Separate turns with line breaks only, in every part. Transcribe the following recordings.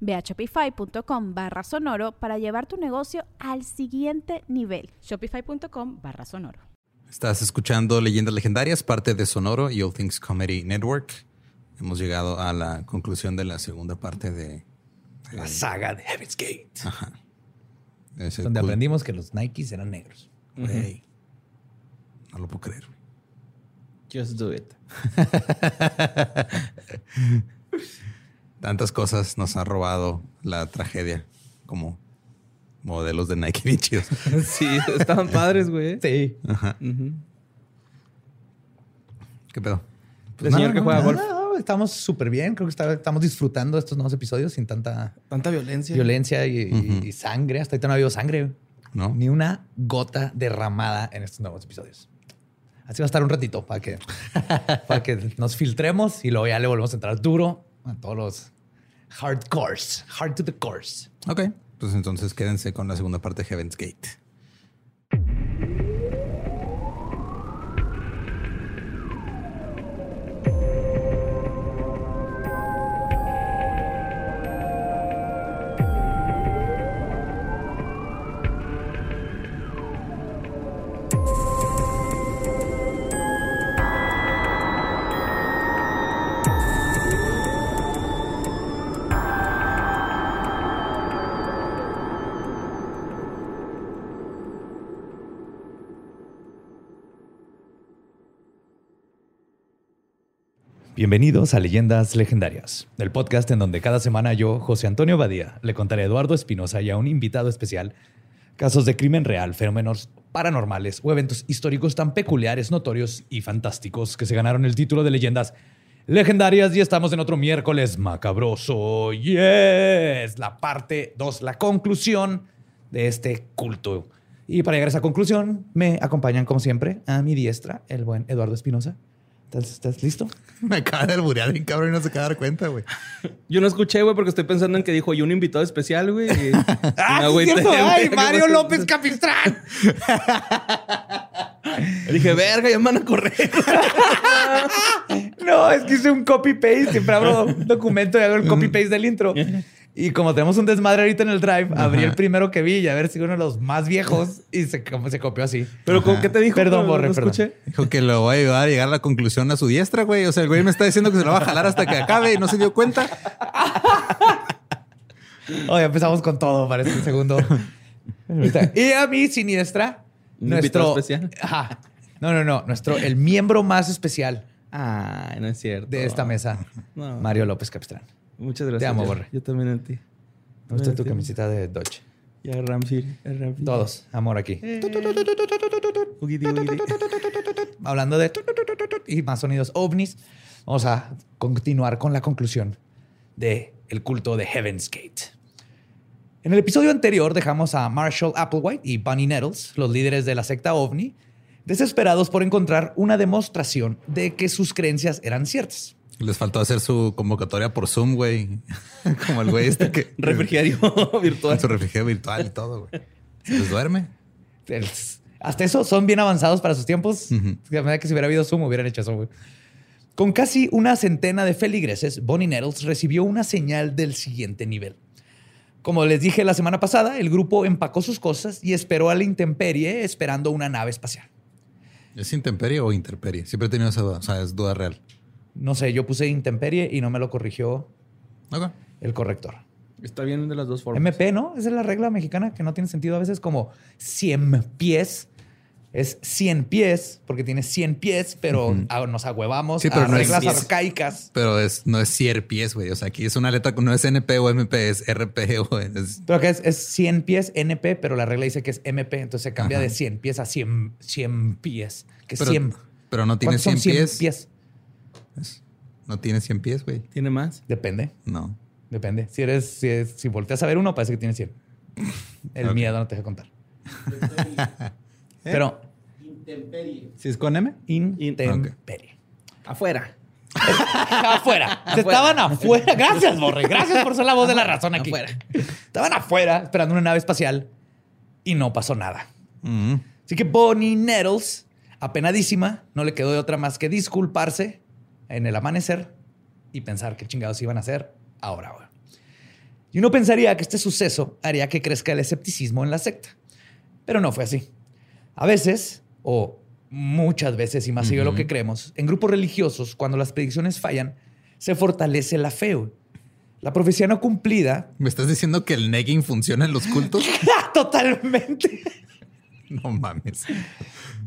Ve a shopify.com barra sonoro para llevar tu negocio al siguiente nivel.
Shopify.com barra sonoro.
Estás escuchando Leyendas Legendarias, parte de Sonoro y All Things Comedy Network. Hemos llegado a la conclusión de la segunda parte de...
La saga de Heaven's Gate.
Ajá.
Donde aprendimos que los Nikes eran negros.
No lo puedo creer.
Just do it.
Tantas cosas nos ha robado la tragedia como modelos de Nike bien chidos.
sí, estaban padres, güey. Sí. Ajá.
¿Qué pedo?
Pues el señor que juega golf. estamos súper bien. Creo que estamos disfrutando estos nuevos episodios sin tanta...
Tanta violencia.
Violencia y, sangre. Hasta ahorita no ha habido sangre. No. Ni una gota derramada en estos nuevos episodios. Así va a estar un ratito para que, para que nos filtremos y luego ya le volvemos a entrar duro a todos los hardcores, hard to the course.
Ok, pues entonces quédense con la segunda parte de Heaven's Gate.
Bienvenidos a Leyendas Legendarias, el podcast en donde cada semana yo, José Antonio Badía, le contaré a Eduardo Espinosa y a un invitado especial casos de crimen real, fenómenos paranormales o eventos históricos tan peculiares, notorios y fantásticos que se ganaron el título de Leyendas Legendarias y estamos en otro miércoles macabroso. Yes, la parte 2, la conclusión de este culto. Y para llegar a esa conclusión, me acompañan como siempre a mi diestra el buen Eduardo Espinosa. ¿Estás, listo?
Me acaba de alburear bien cabrón y no se acaba de dar cuenta, güey.
Yo no escuché, güey, porque estoy pensando en que dijo, y un invitado especial, güey.
¡Ah, cierto! ¡Ay, Mario López Capistrán!
dije, verga, ya me van a correr.
no, es que hice un copy-paste. Siempre abro un documento y hago el copy-paste del intro. Y como tenemos un desmadre ahorita en el drive, abrí el primero que vi y a ver si uno de los más viejos y se, se copió así.
¿Pero con qué te dijo?
Perdón, Borre, perdón.
Escuché? Dijo que lo voy a ayudar a llegar a la conclusión a su diestra, güey. O sea, el güey me está diciendo que se lo va a jalar hasta que acabe y no se dio cuenta.
Oye, empezamos con todo para este segundo. y a mi siniestra, nuestro
especial.
Ajá. No, no, no. Nuestro, el miembro más especial.
Ah, no es cierto.
De esta mesa, Mario López Capistrán.
Muchas gracias.
Te amo, Borre.
Yo también a ti.
Me gusta tu camiseta de Dodge.
Y a Ramsey.
Todos. Amor aquí. Hablando de y más sonidos ovnis, vamos a continuar con la conclusión de el culto de Heaven's Gate. En el episodio anterior dejamos a Marshall Applewhite y Bunny Nettles, los líderes de la secta ovni, desesperados por encontrar una demostración de que sus creencias eran ciertas.
Les faltó hacer su convocatoria por Zoom, güey. Como el güey este que...
refrigerio virtual.
Su refrigerio virtual y todo, güey. Se les duerme.
Hasta eso son bien avanzados para sus tiempos. De manera que si hubiera habido Zoom, hubieran hecho eso, güey. Con casi una centena de feligreses, Bonnie Nettles recibió una señal del siguiente nivel. Como les dije la semana pasada, el grupo empacó sus cosas y esperó a la intemperie esperando una nave espacial.
¿Es intemperie o interperie? Siempre he tenido esa duda. O sea, es duda real.
No sé, yo puse intemperie y no me lo corrigió el corrector.
Está bien de las dos formas.
MP, ¿no? Esa es la regla mexicana que no tiene sentido a veces como 100 pies es 100 pies, porque tiene 100 pies, pero a- nos agüevamos
Sí, pero
a
no es
reglas
10.
arcaicas.
Pero es, no es 100 pies, güey. O sea, aquí es una letra, no es NP o MP, es RP o es...
Pero acá es, es 100 pies NP, pero la regla dice que es MP, entonces se cambia
Ajá.
de 100 pies a 100, 100 pies. Que es
Pero,
100.
pero no tiene
¿Cuántos son
100 pies.
pies?
No tiene 100 pies, güey.
¿Tiene más?
Depende,
No.
depende. Si eres, si, es- si volteas a ver uno, parece que tiene 100. El miedo no te deja contar. Pero
¿Si es con M?
intemperie.
Afuera.
afuera. Se estaban afuera. Gracias, Borre. Gracias por ser la voz de la razón aquí.
Afuera.
Estaban afuera esperando una nave espacial y no pasó nada.
Mm.
Así que Bonnie Nettles, apenadísima, no le quedó de otra más que disculparse en el amanecer y pensar qué chingados iban a hacer ahora. güey. Y uno pensaría que este suceso haría que crezca el escepticismo en la secta. Pero no fue así. A veces, o muchas veces, y más seguido de lo que creemos, en grupos religiosos, cuando las predicciones fallan, se fortalece la fe. La profecía no cumplida.
¿Me estás diciendo que el negging funciona en los cultos?
Totalmente.
no mames.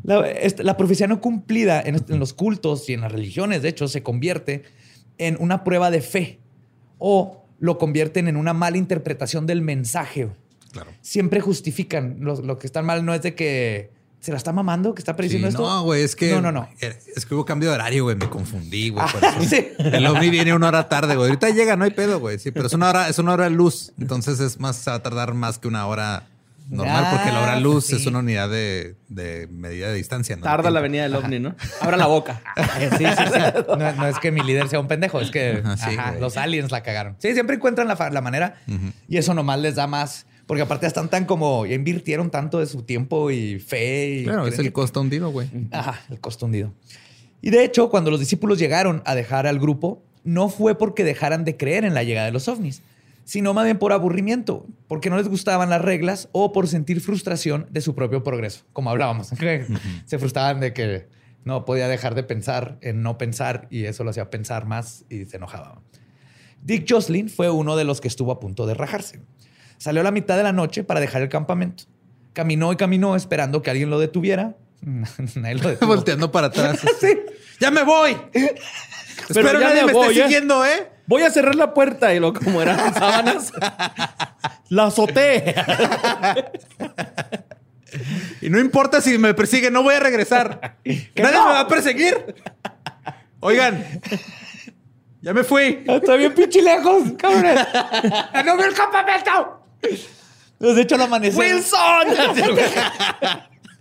La, la profecía no cumplida en, los cultos y en las religiones, de hecho, se convierte en una prueba de fe o lo convierten en una mala interpretación del mensaje.
Claro.
Siempre justifican. Lo, lo que está mal no es de que se la está mamando, que está
Sí,
prediciendo esto.
no, güey, es que.
No, no, no.
Es que hubo cambio de horario, güey. Me confundí, güey.
Ah, sí.
El ovni viene una hora tarde, güey. Ahorita llega, no hay pedo, güey. Sí, pero es una hora, es una hora luz. Entonces es más, se va a tardar más que una hora normal,
Ah,
porque la hora luz
sí.
es una unidad de, de medida de distancia. ¿no?
Tarda la
Tiempo.
venida del ovni, ¿no? Abra la boca.
Sí, sí, sí. No, no es que mi líder sea un pendejo, es que
Ajá, sí,
ajá,
güey.
los aliens la cagaron. Sí, siempre encuentran la, la manera y eso nomás les da más, porque aparte ya están tan como, ya invirtieron tanto de su tiempo y fe. Y
Claro, es el costo hundido, güey.
Ajá, el costo hundido. Y de hecho, cuando los discípulos llegaron a dejar al grupo, no fue porque dejaran de creer en la llegada de los ovnis, sino más bien por aburrimiento, porque no les gustaban las reglas o por sentir frustración de su propio progreso, como hablábamos. Se frustraban de que no podía dejar de pensar en no pensar y eso lo hacía pensar más y se enojaba. Dick Jocelyn fue uno de los que estuvo a punto de rajarse. Salió a la mitad de la noche para dejar el campamento. Caminó y caminó esperando que alguien lo detuviera. Nadie lo detuvo.
Volteando para atrás.
Sí.
¡Ya me voy! Espero
ya
nadie
me
me,
voy,
esté
¿eh?
siguiendo, ¿eh?
Voy a cerrar la puerta y lo como eran sábanas. la azoté.
Y no importa si me persigue, no voy a regresar. ¡Nadie me va a perseguir! Oigan, ya me fui.
Está bien pinche lejos, cabrón. ¡No veo el campamento! De hecho, al amanecer.
¡Wilson!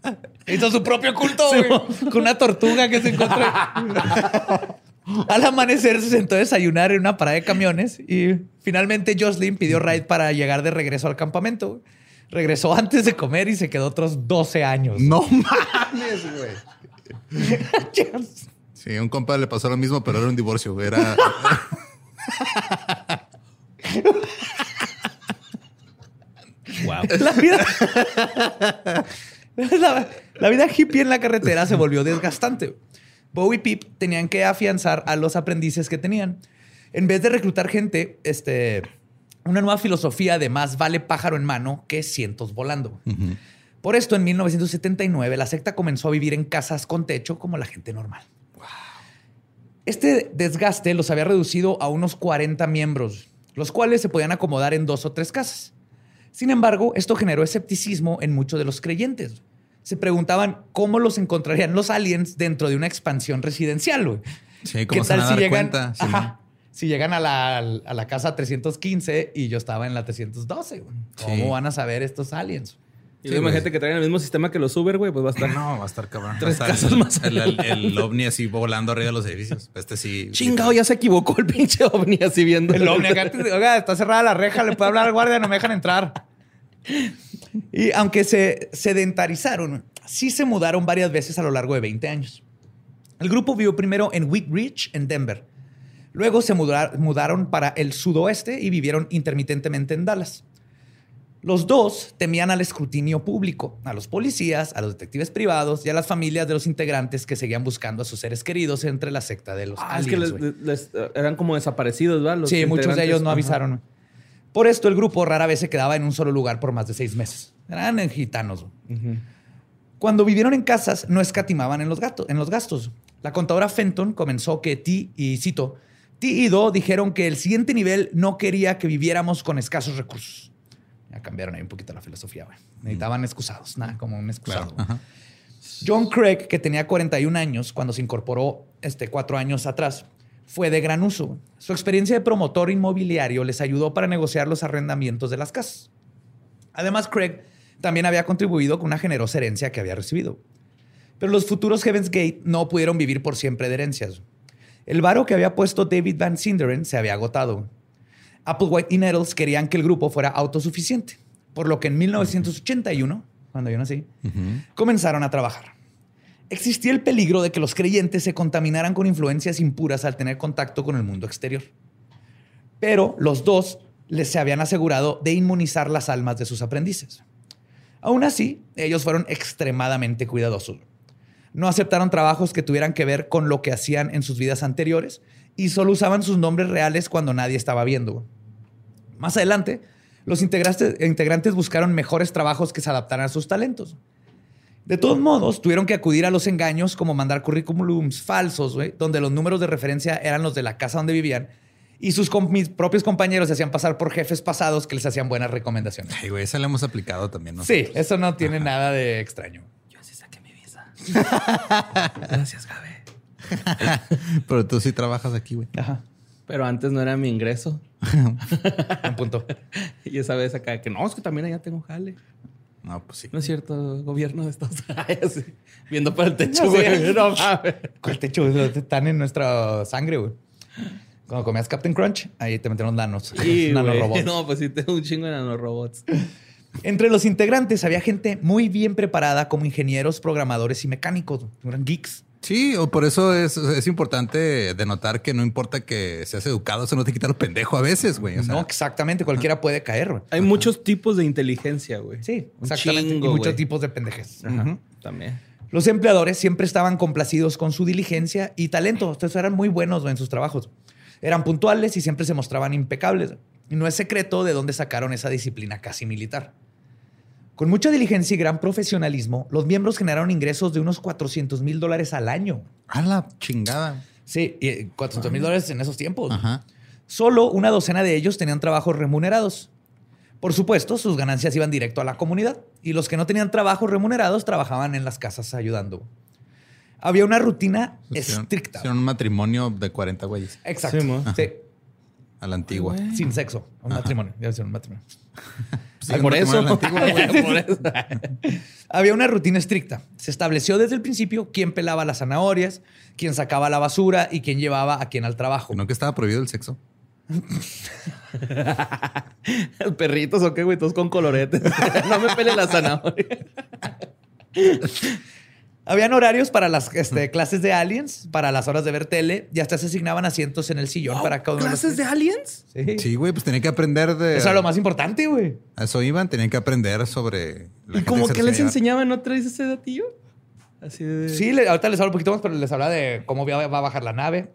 Hizo su propio culto, güey. Con una tortuga que se encontró. Al amanecer se sentó a desayunar en una parada de camiones y finalmente Jocelyn pidió ride para llegar de regreso al campamento. Regresó antes de comer y se quedó otros 12 años.
No mames, güey. Sí, a un compa le pasó lo mismo, pero era un divorcio. güey. Era.
La vida, la, la vida hippie en la carretera se volvió desgastante. Bowie y Pip tenían que afianzar a los aprendices que tenían. En vez de reclutar gente, este, una nueva filosofía de más vale pájaro en mano que cientos volando. Por esto, en 1979, la secta comenzó a vivir en casas con techo como la gente normal. Este desgaste los había reducido a unos 40 miembros, los cuales se podían acomodar en dos o tres casas. Sin embargo, esto generó escepticismo en muchos de los creyentes. Se preguntaban cómo los encontrarían los aliens dentro de una expansión residencial. güey.
Sí, ¿cómo se van a dar cuenta? Sí.
Ajá. si llegan a la, a la casa 315 y yo estaba en la 312? güey. ¿Cómo
Sí.
van a saber estos aliens?
Y
Sí,
imagínate que traigan el mismo sistema que los Uber, güey, pues va a estar.
No, va a estar cabrón.
Tres
Va a estar
casas más
El, el- el ovni así volando arriba de los edificios. Este sí.
Chingado, ya se equivocó el pinche ovni así viendo.
El ovni acá, oiga, está cerrada la reja, le puede hablar al guardia, no me dejan entrar. Y aunque se sedentarizaron, sí se mudaron varias veces a lo largo de 20 años. El grupo vivió primero en Wheat Ridge, en Denver. Luego se mudar- mudaron para el sudoeste y vivieron intermitentemente en Dallas. Los dos temían al escrutinio público, a los policías, a los detectives privados y a las familias de los integrantes que seguían buscando a sus seres queridos entre la secta de los
Ah, es que
aliens.
les- les- eran como desaparecidos, ¿verdad? Los
Sí, muchos de ellos no avisaron. Por esto, el grupo rara vez se quedaba en un solo lugar por más de seis meses. Eran gitanos. Cuando vivieron en casas, no escatimaban en los, gatos, en los gastos. La contadora Fenton comenzó que Ti y cito, Ti y Do dijeron que el siguiente nivel no quería que viviéramos con escasos recursos. Ya cambiaron ahí un poquito la filosofía, güey. Necesitaban excusados, nada, como un excusado.
Claro.
John Craig, que tenía 41 años cuando se incorporó este, cuatro años atrás, fue de gran uso. Su experiencia de promotor inmobiliario les ayudó para negociar los arrendamientos de las casas. Además, Craig también había contribuido con una generosa herencia que había recibido. Pero los futuros Heaven's Gate no pudieron vivir por siempre de herencias. El varo que había puesto David Van Sinderen se había agotado. Applewhite y Nettles querían que el grupo fuera autosuficiente, por lo que en 1981, cuando yo nací, comenzaron a trabajar. Existía el peligro de que los creyentes se contaminaran con influencias impuras al tener contacto con el mundo exterior. Pero los dos les se habían asegurado de inmunizar las almas de sus aprendices. Aún así, ellos fueron extremadamente cuidadosos. No aceptaron trabajos que tuvieran que ver con lo que hacían en sus vidas anteriores y solo usaban sus nombres reales cuando nadie estaba viendo. Más adelante, los integrantes, buscaron mejores trabajos que se adaptaran a sus talentos. De todos modos, tuvieron que acudir a los engaños como mandar currículums falsos, güey, donde los números de referencia eran los de la casa donde vivían y sus com- mis propios compañeros se hacían pasar por jefes pasados que les hacían buenas recomendaciones.
Ay, güey, esa la hemos aplicado también, ¿no?
Sí, eso no tiene nada de extraño.
Yo sí saqué mi visa. Gracias, Gabe.
Pero tú sí trabajas aquí, güey.
Ajá.
Pero antes no era mi ingreso.
Un punto.
Y esa vez acá, que no, es que también allá tengo jale.
No, pues sí.
No es cierto, gobierno de Estados Unidos. Viendo para el techo,
No,
güey.
sí.
No mames.
El techo están en nuestra sangre, güey. Cuando comías Captain Crunch, ahí te metieron nanos.
Sí,
nanorobots.
güey. No, pues sí, tengo un chingo de nanorobots.
Entre los integrantes había gente muy bien preparada como ingenieros, programadores y mecánicos. Eran geeks.
Sí, o por eso es, es importante denotar que no importa que seas educado, eso no te quita lo pendejo a veces, güey. O sea,
no, exactamente. Cualquiera puede caer.
Hay muchos tipos de inteligencia, güey.
Sí, exactamente.
chingo,
y muchos tipos de pendejes.
Ajá. También.
Los empleadores siempre estaban complacidos con su diligencia y talento. Entonces eran muy buenos en sus trabajos. Eran puntuales y siempre se mostraban impecables. Y no es secreto de dónde sacaron esa disciplina casi militar. Con mucha diligencia y gran profesionalismo, los miembros generaron ingresos de unos 400 mil dólares al año.
a la chingada.
Sí, y 400 mil dólares en esos tiempos.
Ajá.
Solo una docena de ellos tenían trabajos remunerados. Por supuesto, sus ganancias iban directo a la comunidad y los que no tenían trabajos remunerados trabajaban en las casas ayudando. Había una rutina estricta.
hicieron un matrimonio de 40 güeyes
Exacto.
Sí.
Sí,
a la antigua.
sin sexo. Un matrimonio. Ya un matrimonio.
Sí,
Ay,
un
por
matrimonio
eso.
antigua.
Por eso.
Había una rutina estricta. Se estableció desde el principio quién pelaba las zanahorias, quién sacaba la basura y quién llevaba a quién al trabajo.
¿No que estaba prohibido el sexo?
Perritos o qué, güey, todos con coloretes. no me pele la zanahoria.
Habían horarios para las este, clases de aliens, para las horas de ver tele y hasta se asignaban asientos en el sillón para cada uno de los-
¿Clases de aliens?
Sí.
Sí, güey, pues tenía que aprender de.
Eso era lo más importante, güey.
A eso iban, tenían que aprender sobre. la
¿Y
se
que les enseñaban? ¿No traes ese datillo? Así de...
Sí, le- ahorita les hablo un poquito más, pero les habla de cómo va va a bajar la nave.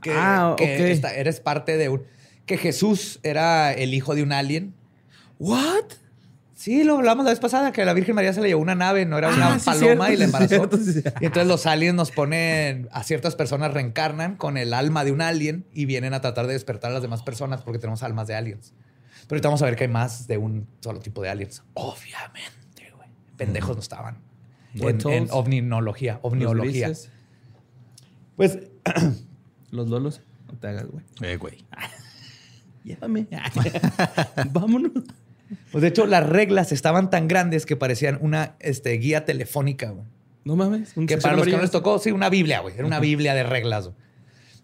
Que,
Ah,
que
ok.
esta- eres parte de un... Que Jesús era el hijo de un alien.
¿What?
Sí, lo hablamos la vez pasada, que a la Virgen María se le llevó una nave, no era
Ah,
una
sí,
paloma
cierto,
y la
sí,
embarazó.
cierto, sí, cierto.
Y entonces los aliens nos ponen, a ciertas personas reencarnan con el alma de un alien y vienen a tratar de despertar a las demás personas porque tenemos almas de aliens. Pero ahorita vamos a ver que hay más de un solo tipo de aliens. Obviamente, güey. Pendejos no estaban. En, en ovniología, Pues
los lolos. No te hagas, güey.
Eh, güey.
Llévame. Vámonos.
Pues de hecho, las reglas estaban tan grandes que parecían una este, guía telefónica, güey.
No mames. un
Que para los que no les tocó, sí, una Biblia, güey. Era una Biblia de reglas, güey.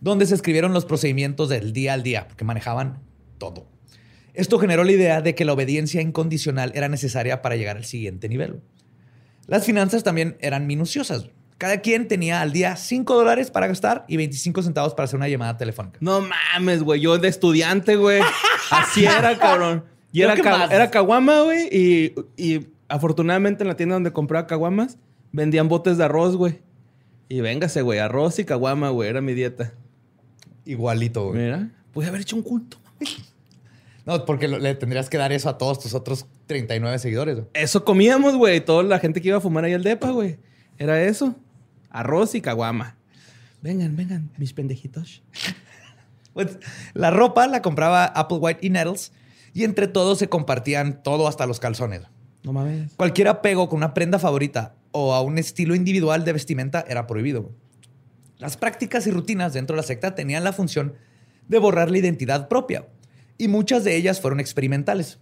Donde se escribieron los procedimientos del día al día, porque manejaban todo. Esto generó la idea de que la obediencia incondicional era necesaria para llegar al siguiente nivel. güey. Las finanzas también eran minuciosas. güey. Cada quien tenía al día 5 dólares para gastar y 25 centavos para hacer una llamada telefónica.
No mames, güey. Yo de estudiante, güey. Así era, cabrón. Y era,
que
ca-
más.
era caguama, güey. Y, y afortunadamente en la tienda donde compraba caguamas, vendían botes de arroz, güey. Y véngase, güey. Arroz y caguama, güey. Era mi dieta.
Igualito, güey.
Mira. Pude haber hecho un culto.
No, porque le tendrías que dar eso a todos tus otros 39 seguidores. güey.
Eso comíamos, güey. Toda la gente que iba a fumar ahí al depa, güey. Era eso. Arroz y caguama. Vengan, vengan, mis pendejitos.
Pues, la ropa la compraba Applewhite y Nettles y entre todos se compartían todo hasta los calzones.
No mames.
Cualquier apego con una prenda favorita o a un estilo individual de vestimenta era prohibido. Las prácticas y rutinas dentro de la secta tenían la función de borrar la identidad propia y muchas de ellas fueron experimentales.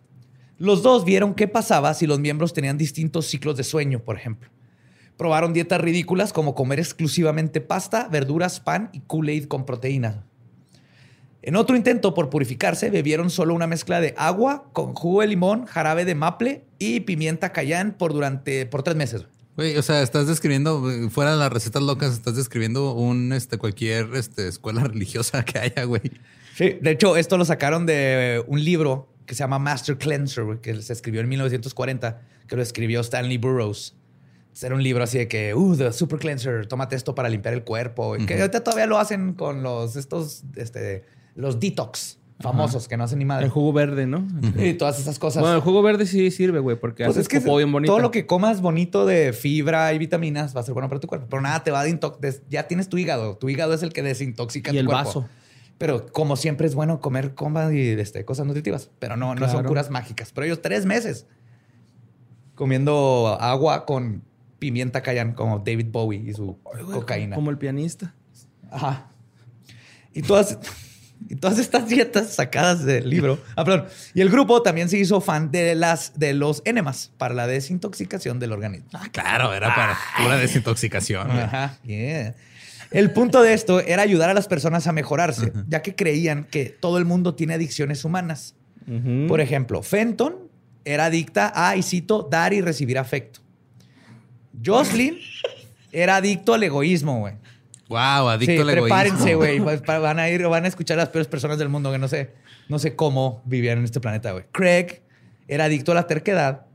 Los dos vieron qué pasaba si los miembros tenían distintos ciclos de sueño, por ejemplo. Probaron dietas ridículas como comer exclusivamente pasta, verduras, pan y Kool-Aid con proteínas. En otro intento por purificarse, bebieron solo una mezcla de agua con jugo de limón, jarabe de maple y pimienta cayán por durante por tres meses.
Güey, o sea, estás describiendo, eh, fuera de las recetas locas, estás describiendo un, este, cualquier, este, escuela religiosa que haya, güey.
Sí, de hecho, esto lo sacaron de un libro que se llama Master Cleanser, güey, que se escribió en 1940, que lo escribió Stanley Burroughs. Era un libro así de que, uh, the super cleanser, tómate esto para limpiar el cuerpo. y Que ahorita todavía lo hacen con los, estos, este, los detox famosos que no hacen ni madre.
El jugo verde, ¿no?
Y todas esas cosas.
Bueno, el jugo verde sí sirve, güey, porque
Pues
haces
es que
popó bien bonito.
todo lo que comas bonito de fibra y vitaminas va a ser bueno para tu cuerpo. Pero nada te va a desintoxicar. Ya tienes tu hígado. Tu hígado es el que desintoxica
Y
tu
el
cuerpo.
vaso.
Pero como siempre es bueno comer coma y este, cosas nutritivas. Pero no, no son curas mágicas. Pero ellos tres meses comiendo agua con pimienta cayán como David Bowie y su
Ay, güey,
cocaína.
Como el pianista.
Ajá. Y todas, y todas estas dietas sacadas del libro. Ah, perdón. Y el grupo también se hizo fan de, las, de los enemas para la desintoxicación del organismo.
Ah, claro, era para pura desintoxicación.
Ajá. Yeah. El punto de esto era ayudar a las personas a mejorarse, ya que creían que todo el mundo tiene adicciones humanas. Por ejemplo, Fenton era adicta a, y cito, dar y recibir afecto. Jocelyn era adicto al egoísmo, güey.
Wow, adicto
Sí,
al egoísmo.
prepárense, güey. Va- Van a ir, van a escuchar a las peores personas del mundo que no sé, no sé cómo vivían en este planeta, güey. Craig era adicto a la terquedad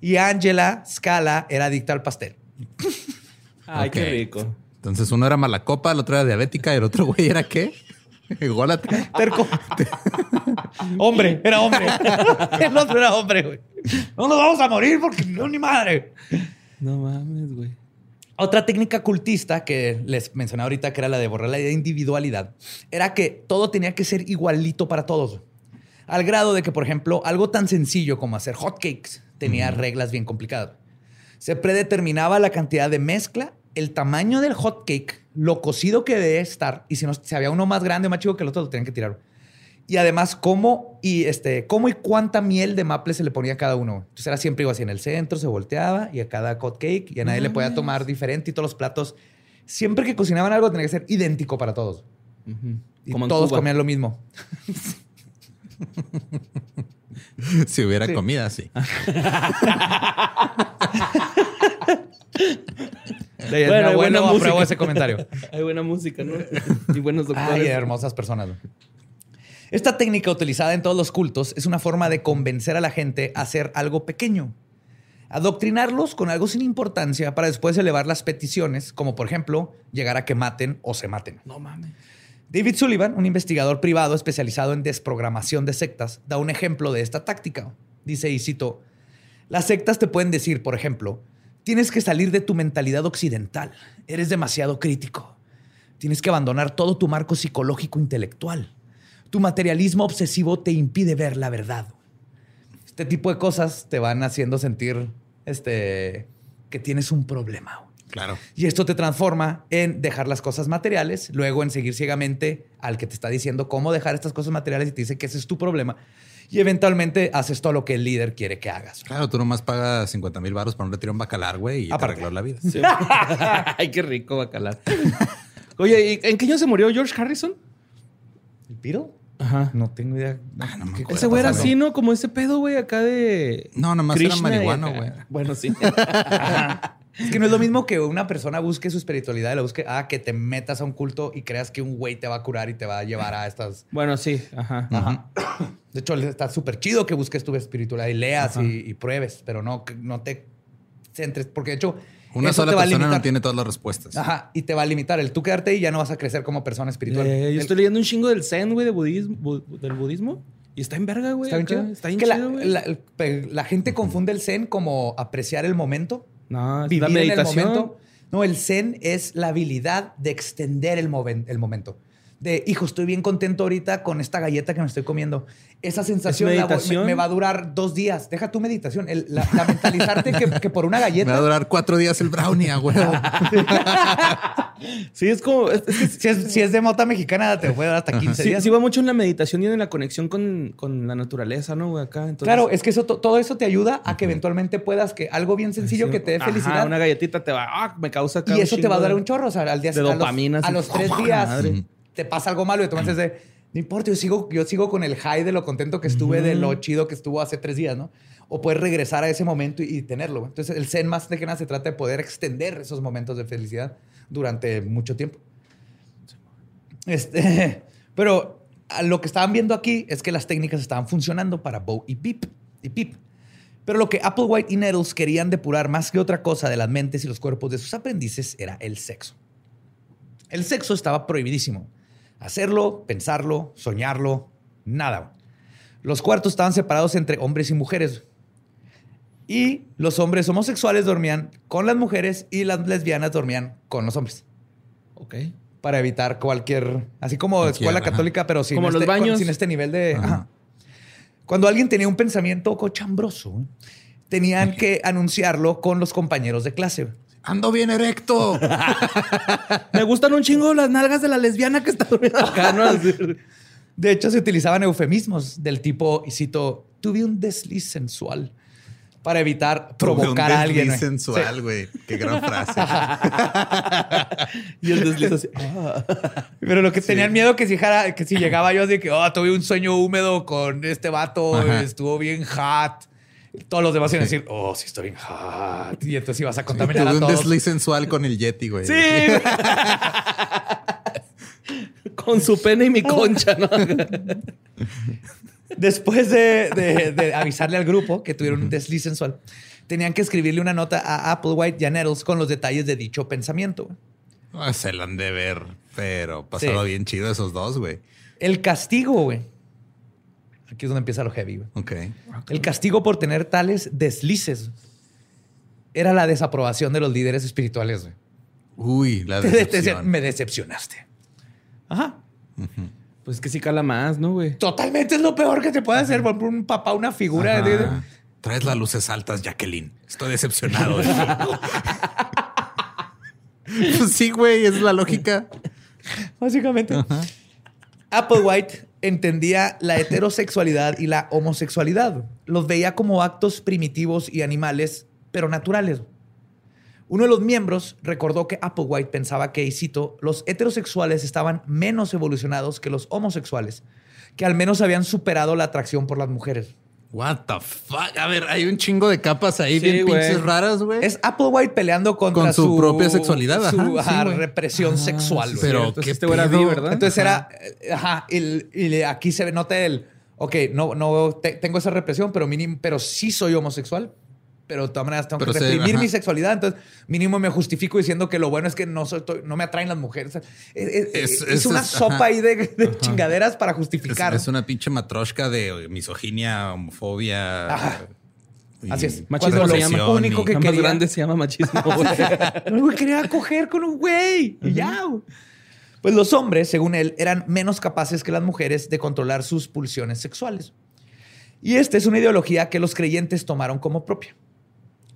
y Angela Scala era adicta al pastel.
Ay,
Ok.
qué rico.
Entonces uno era mala copa, el otro era diabética y el otro güey era qué? Ególatra.
Terco. hombre, era hombre. El otro era hombre, güey. No nos vamos a morir porque no, ni madre.
No mames, güey.
Otra técnica cultista que les mencioné ahorita, que era la de borrar la individualidad, era que todo tenía que ser igualito para todos. Al grado de que, por ejemplo, algo tan sencillo como hacer hotcakes tenía reglas bien complicadas. Se predeterminaba la cantidad de mezcla, el tamaño del hotcake, lo cocido que debe estar, y si, no, si había uno más grande o más chico que el otro, lo tenían que tirar. Y además, cómo y, este, cómo y cuánta miel de maple se le ponía a cada uno. Entonces era siempre igual así. En el centro se volteaba y a cada hotcake y a nadie le podía tomar diferente y todos los platos. Siempre que cocinaban algo tenía que ser idéntico para todos. Y
Como
todos
Cuba.
comían lo mismo.
Si hubiera
Sí.
comida, sí.
Mi
Bueno, hay buena
apruebo
música.
ese comentario.
Hay buena música, ¿no? y buenos doctores.
Ay, hermosas personas. Esta técnica utilizada en todos los cultos es una forma de convencer a la gente a hacer algo pequeño. Adoctrinarlos con algo sin importancia para después elevar las peticiones, como por ejemplo llegar a que maten o se maten.
No mames.
David Sullivan, un investigador privado especializado en desprogramación de sectas, da un ejemplo de esta táctica. Dice, y cito, las sectas te pueden decir, por ejemplo, tienes que salir de tu mentalidad occidental, eres demasiado crítico, tienes que abandonar todo tu marco psicológico intelectual, tu materialismo obsesivo te impide ver la verdad. Este tipo de cosas te van haciendo sentir este, que tienes un problema.
Claro.
Y esto te transforma en dejar las cosas materiales, luego en seguir ciegamente al que te está diciendo cómo dejar estas cosas materiales y te dice que ese es tu problema. Y eventualmente haces todo lo que el líder quiere que hagas.
Claro, tú nomás pagas 50 mil baros para un retiro en bacalar, güey, y te
Aparte.
arregló la vida.
Sí. Ay, qué rico bacalar. Oye, ¿y ¿en qué año se murió George Harrison?
¿El Beatle?
Ajá.
No tengo idea.
Ah, no me
¿Qué
acuerdo.
Ese güey era así, ¿no? Como ese pedo, güey, acá de.
No, nomás era
Krishna
marihuano, güey.
Bueno, sí.
Es que no es lo mismo que una persona busque su espiritualidad y la busque, ah, que te metas a un culto y creas que un güey te va a curar y te va a llevar a estas.
bueno, sí. Ajá.
Ajá. De hecho, está súper chido que busques tu espiritualidad y leas y, y pruebes, pero no, que no te centres, porque de hecho,
Una
eso
sola persona no tiene todas las respuestas.
Ajá, y te va a limitar. El tú quedarte ahí ya no vas a crecer como persona espiritual.
Eh, yo
El-
estoy leyendo un chingo del Zen, güey, de budismo, bu- del budismo. Y está en verga, güey.
Está bien chido.
Está bien
que la,
chido, güey.
la- el- la gente confunde el zen como apreciar el momento,
No, es
vivir
la
en el
meditación.
momento. No, el zen es la habilidad de extender el, moven- el momento. De, hijo, estoy bien contento ahorita con esta galleta que me estoy comiendo. Esa sensación la voy-
meditación?
me, me va a durar dos días. Deja tu meditación. El- la, la mentalizarte que, que por una
Me va a
galleta.
durar cuatro días el brownie, a huevo.
Sí, es como. es- es
Si es, si es de mota mexicana, te puede dar hasta 15
Sí,
días.
sí va mucho en la meditación y en la conexión con, con la naturaleza, ¿no, güey? Acá. Entonces,
claro, es que eso, to- todo eso te ayuda a que eventualmente puedas que algo bien sencillo que te dé
Ajá,
felicidad.
una galletita te va. Ah, me causa
Y eso te va a dar un chorro. O sea, al día
de
a los- A los, tres
¡oh,
días
madre!
te pasa algo malo y tomas de no importa, yo sigo, yo sigo con el high de lo contento que estuve, de lo chido que estuvo hace tres días, ¿no? O puedes regresar a ese momento y, y tenerlo. Entonces, el Zen más de que nada se trata de poder extender esos momentos de felicidad durante mucho tiempo. Este, pero lo que estaban viendo aquí es que las técnicas estaban funcionando para Bo y Pip. Y Pip. Pero lo que Applewhite y Nettles querían depurar más que otra cosa de las mentes y los cuerpos de sus aprendices era el sexo. El sexo estaba prohibidísimo. Hacerlo, pensarlo, soñarlo, nada. Los cuartos estaban separados entre hombres y mujeres. Y los hombres homosexuales dormían con las mujeres y las lesbianas dormían con los hombres.
Ok.
Para evitar cualquier. Así como
Cualquier,
escuela
ajá.
católica, pero sin,
Como los
este, con-
baños.
sin este nivel de.
Ajá.
ajá. Cuando alguien tenía un pensamiento cochambroso, tenían que anunciarlo con los compañeros de clase.
Ando bien erecto.
Me gustan un chingo las nalgas de la lesbiana que está durmiendo acá, ¿no? Así.
De hecho, se utilizaban eufemismos del tipo, y cito, tuve un desliz sensual para evitar provocar
Un
a alguien.
desliz sensual, güey. Qué gran frase.
Y el desliz así. ah.
Pero lo que tenían miedo que si, jara- que si llegaba yo de que oh, tuve un sueño húmedo con este vato,
Ajá.
estuvo bien hot. Todos los demás iban a decir, oh, sí, estoy bien hot. Y entonces ibas a contaminar
Tuve
a
un
todos.
desliz sensual con el Yeti, güey.
Sí.
Con su pene y mi concha, ¿no?
Después de, de- de avisarle al grupo que tuvieron un desliz sensual, tenían que escribirle una nota a Applewhite y a Nettles con los detalles de dicho pensamiento.
Ah, se la han de ver, pero pasado
Sí.
bien chido esos dos, güey.
El castigo, güey. Aquí es donde empieza lo heavy, güey.
Ok.
El castigo por tener tales deslices era la desaprobación de los líderes espirituales. güey.
Uy, la decepción.
me decepcionaste. Ajá.
Pues que sí cala más, ¿no, güey?
Totalmente es lo peor que te puede hacer por un papá, una figura.
Ajá.
de-
Traes las luces altas, Jacqueline. Estoy decepcionado. de pues sí, güey, es la lógica.
Básicamente. Applewhite entendía la heterosexualidad y la homosexualidad. Los veía como actos primitivos y animales, pero naturales. Uno de los miembros recordó que Applewhite pensaba que, y cito, los heterosexuales estaban menos evolucionados que los homosexuales, que al menos habían superado la atracción por las mujeres.
What the fuck? A ver, hay un chingo de capas ahí
Sí,
bien pinches raras, güey.
Es Applewhite peleando contra
Con su propia sexualidad, ajá,
su ajá,
güey.
represión sexual. güey.
Pero
Entonces
qué
este era
pedo?
bi, ¿verdad?
Entonces era, eh, ajá, el- y le- aquí se nota el, ok, no, no te- tengo esa represión, pero mínimo, pero sí soy homosexual. Pero de todas maneras tengo
Pero
que reprimir mi sexualidad. Entonces, mínimo me justifico diciendo que lo bueno es que no, soy, to- no me atraen las mujeres. Es, es-
Es-
es
es-
una
es-
sopa
ajá.
ahí de, de chingaderas para justificar.
es una pinche matroshka de misoginia, homofobia.
Ajá. Así es.
Machismo
lo
llama.
único que
La más
quería-
grande se llama machismo,
quería coger con un güey. Y ya. Pues los hombres, según él, eran menos capaces que las mujeres de controlar sus pulsiones sexuales. Y esta es una ideología que los creyentes tomaron como propia.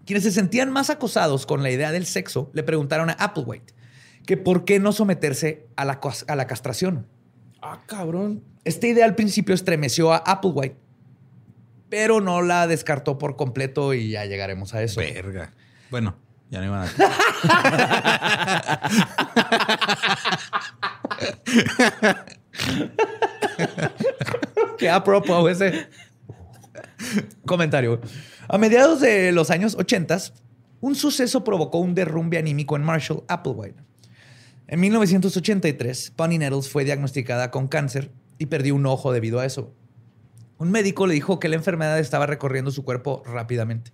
Quienes se sentían más acosados con la idea del sexo le preguntaron a Applewhite que por qué no someterse a la, a la castración.
ah, cabrón.
Esta idea al principio estremeció a Applewhite, pero no la descartó por completo y ya llegaremos a eso.
Verga. Bueno, ya no iban a.
Qué apropo ese comentario. A mediados de los años 80, un suceso provocó un derrumbe anímico en Marshall Applewhite. En 1983, Bonnie Nettles fue diagnosticada con cáncer y perdió un ojo debido a eso. Un médico le dijo que la enfermedad estaba recorriendo su cuerpo rápidamente.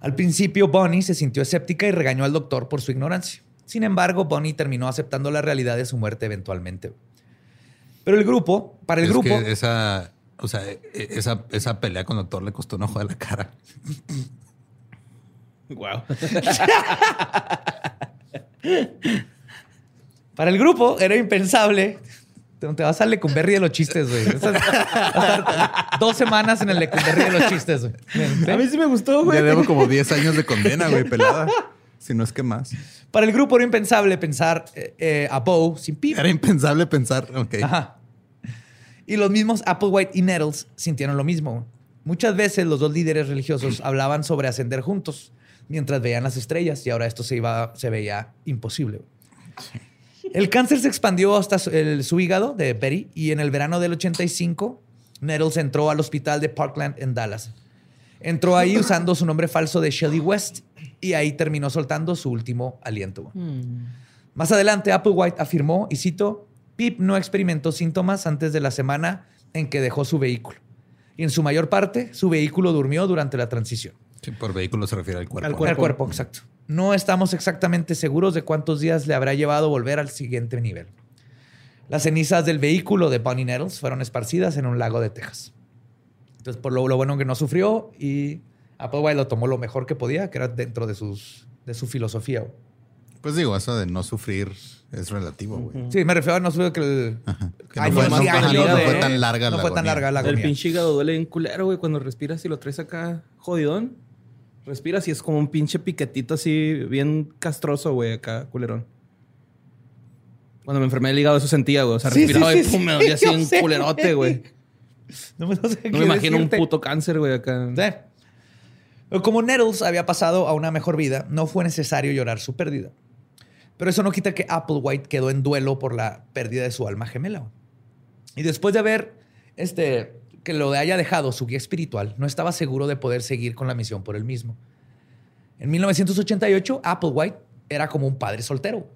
Al principio, Bonnie se sintió escéptica y regañó al doctor por su ignorancia. Sin embargo, Bonnie terminó aceptando la realidad de su muerte eventualmente. Pero el grupo, para el
es
grupo,
que esa O sea, e- e- esa, esa pelea con el doctor le costó un ojo de la cara.
Wow.
Para el grupo era impensable. Te vas al Lecumberri de los chistes, güey. Dos semanas en el Lecumberri de los chistes, güey.
A mí sí me gustó, güey.
Ya debo como 10 años de condena, güey, pelada. Si no es que más.
Para el grupo era impensable pensar eh, eh, a Bo sin Pip.
Era impensable pensar, ok.
Ajá. Y los mismos Applewhite y Nettles sintieron lo mismo. Muchas veces los dos líderes religiosos hablaban sobre ascender juntos mientras veían las estrellas y ahora esto se, iba, se veía imposible. El cáncer se expandió hasta su, el- su hígado de Betty y en el verano del 85 Nettles entró al hospital de Parkland en Dallas. Entró ahí usando su nombre falso de Shelley West y ahí terminó soltando su último aliento. Más adelante, Applewhite afirmó, y cito, Pip no experimentó síntomas antes de la semana en que dejó su vehículo. Y en su mayor parte, su vehículo durmió durante la transición.
Sí, por vehículo se refiere al cuerpo.
Al
Al
Cuerpo.
cuerpo, exacto. No estamos exactamente seguros de cuántos días le habrá llevado volver al siguiente nivel. Las cenizas del vehículo de Bonnie Nettles fueron esparcidas en un lago de Texas. Entonces, por lo, lo bueno que no sufrió y Applewhite lo tomó lo mejor que podía, que era dentro de, sus, de su filosofía.
Pues digo, eso de no sufrir es relativo, güey.
Sí, me refiero a no sufrir que el...
Que no fue, no,
años
no
de-
fue tan larga
no
la
fue tan larga la
El
agonía.
pinche hígado duele bien culero, güey. Cuando respiras y lo traes acá jodidón. Respiras y es como un pinche piquetito así, bien castroso, güey, acá, culerón. Cuando me enfermé del hígado, eso sentía, güey. O sea,
Sí,
respiraba
sí,
y pum,
sí.
me dolía así un
sé,
culerote,
güey. No me, no sé
No
qué
me imagino un puto cáncer, güey, acá.
Como Nettles había pasado a una mejor vida, no fue necesario llorar su pérdida. Pero eso no quita que Applewhite quedó en duelo por la pérdida de su alma gemela. Y después de haber este, que lo haya dejado su guía espiritual, no estaba seguro de poder seguir con la misión por él mismo. En 1988, Applewhite era como un padre soltero,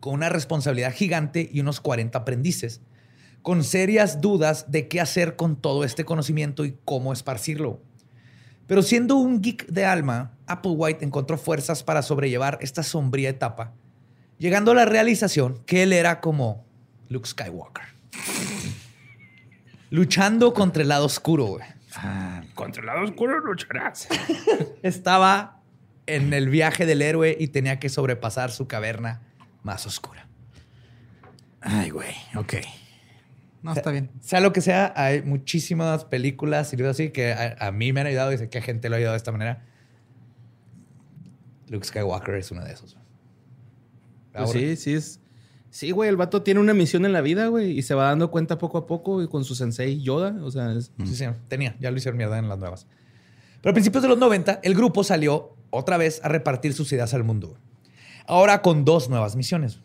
con una responsabilidad gigante y unos 40 aprendices, con serias dudas de qué hacer con todo este conocimiento y cómo esparcirlo. Pero siendo un geek de alma, Applewhite encontró fuerzas para sobrellevar esta sombría etapa, llegando a la realización que él era como Luke Skywalker. Luchando contra el lado oscuro, güey.
Contra el lado oscuro lucharás.
Estaba en el viaje del héroe y tenía que sobrepasar su caverna más oscura.
Ay, güey. Ok. No, está bien.
Sea lo que sea, hay muchísimas películas y libros así que a, a mí me han ayudado y sé que a gente lo ha ayudado de esta manera. Luke Skywalker es uno de esos.
Pues sí, sí es. Sí, güey, el vato tiene una misión en la vida, güey, y se va dando cuenta poco a poco y con su sensei Yoda. O sea, es-
Sí, sí, tenía. Ya lo hicieron mierda en las nuevas. Pero a principios de los 90, el grupo salió otra vez a repartir sus ideas al mundo. Ahora con dos nuevas misiones.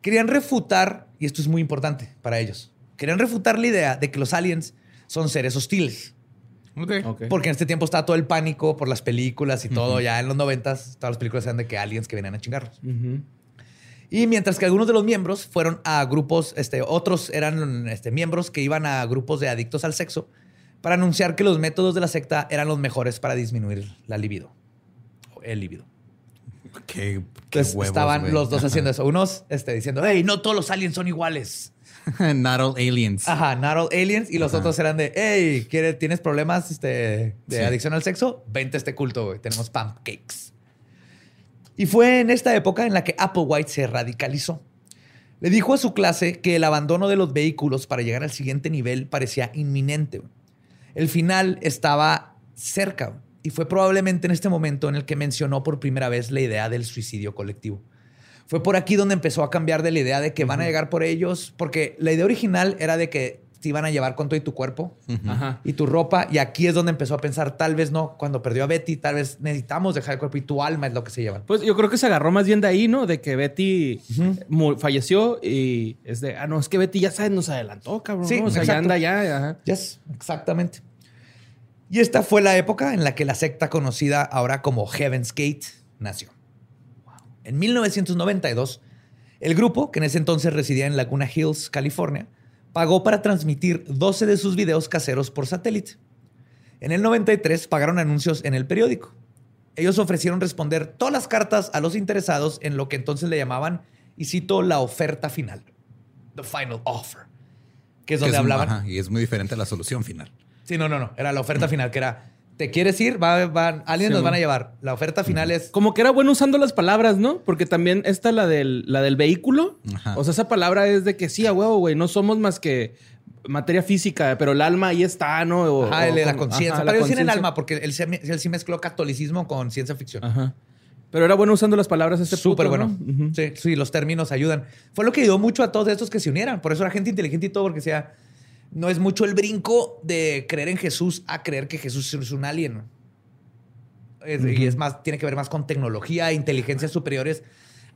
Querían refutar, y esto es muy importante para ellos, querían refutar la idea de que los aliens son seres hostiles. Porque en este tiempo está todo el pánico por las películas y todo. Ya en los 90, todas las películas eran de que aliens que venían a chingarlos. Y mientras que algunos de los miembros fueron a grupos, este, otros eran este, miembros que iban a grupos de adictos al sexo para anunciar que los métodos de la secta eran los mejores para disminuir la libido. O el libido.
Qué, qué
Entonces
huevos,
estaban los dos haciendo eso. Unos este, diciendo, hey, no todos los aliens son iguales.
Not all aliens.
Ajá, not all aliens. Y los
Ajá.
otros eran de, hey, ¿quieres, ¿tienes problemas este, de
Sí.
adicción al sexo? Vente a este culto, güey. Tenemos pancakes. Y fue en esta época en la que Applewhite se radicalizó. Le dijo a su clase que el abandono de los vehículos para llegar al siguiente nivel parecía inminente. El final estaba cerca y fue probablemente en este momento en el que mencionó por primera vez la idea del suicidio colectivo. Fue por aquí donde empezó a cambiar de la idea de que van a llegar por ellos, porque la idea original era de que te iban a llevar con todo y tu cuerpo y tu ropa, y aquí es donde empezó a pensar, tal vez no, cuando perdió a Betty, tal vez necesitamos dejar el cuerpo y tu alma es lo que se llevan.
Pues yo creo que se agarró más bien de ahí, ¿no? De que Betty falleció y es de, ah, no, es que Betty ya sabes, nos adelantó, cabrón.
Sí,
¿no? O sea, ya
exacto.
anda ya. Ajá.
Yes, exactamente. Y esta fue la época en la que la secta conocida ahora como Heaven's Gate nació. En 1992, el grupo, que en ese entonces residía en Laguna Hills, California, pagó para transmitir 12 de sus videos caseros por satélite. En el 93 pagaron anuncios en el periódico. Ellos ofrecieron responder todas las cartas a los interesados en lo que entonces le llamaban, y cito, la oferta final. The final offer. que es
Que
donde
es-
hablaban.
ajá, y es muy diferente a la solución final.
Sí, no, no, no. Era la oferta final, que era, ¿te quieres ir? Va, van,
Sí,
nos van a
man.
llevar. La oferta final es...
Como que era bueno usando las palabras, ¿no? Porque también esta, la del, la del vehículo.
Ajá.
O sea, esa palabra es de que sí, a huevo, güey. No somos más que materia física, pero el alma ahí está, ¿no? O-
Ajá, el de
o
la conciencia. Pero ellos tienen
conciencia.
alma, porque él, él sí mezcló catolicismo con ciencia ficción.
Ajá. Pero era bueno usando las palabras este
Súper
puto,
bueno. sí, sí, los términos ayudan. Fue lo que ayudó mucho a todos estos que se unieran. Por eso era gente inteligente y todo, porque sea, no es mucho el brinco de creer en Jesús a creer que Jesús es un alien. Es- Y es más, tiene que ver más con tecnología, inteligencias superiores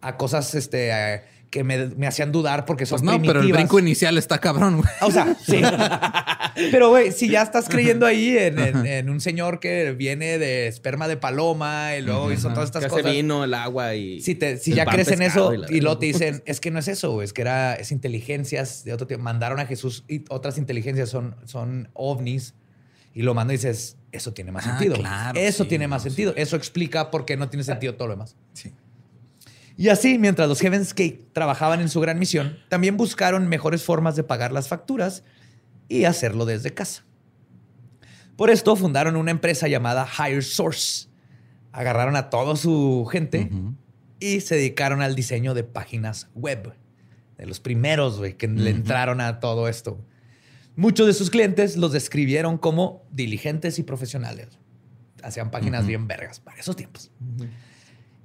a cosas este, eh, que me, me hacían dudar porque son
Pues no, pero el brinco inicial está cabrón, güey.
O sea, sí. Pero, güey, si ya estás creyendo ahí en, en- en un señor que viene de esperma de paloma y luego hizo todas estas
que
cosas.
hace vino, el agua y...
Si, te- si ya crees en eso
la-
y luego te dicen, es que no es eso, güey, es que era, es inteligencias de otro tipo. Mandaron a Jesús y otras inteligencias son, son ovnis y lo mandan y dices, eso tiene más
Ah,
sentido.
claro,
eso
sí,
tiene más
no,
sentido. Eso explica por qué no tiene sentido todo lo demás.
Sí.
Y así, mientras los Heaven's Gate trabajaban en su gran misión, también buscaron mejores formas de pagar las facturas y hacerlo desde casa. Por esto fundaron una empresa llamada Higher Source. Agarraron a toda su gente y se dedicaron al diseño de páginas web. De los primeros, güey, que le entraron a todo esto. Muchos de sus clientes los describieron como diligentes y profesionales. Hacían páginas bien vergas para esos tiempos.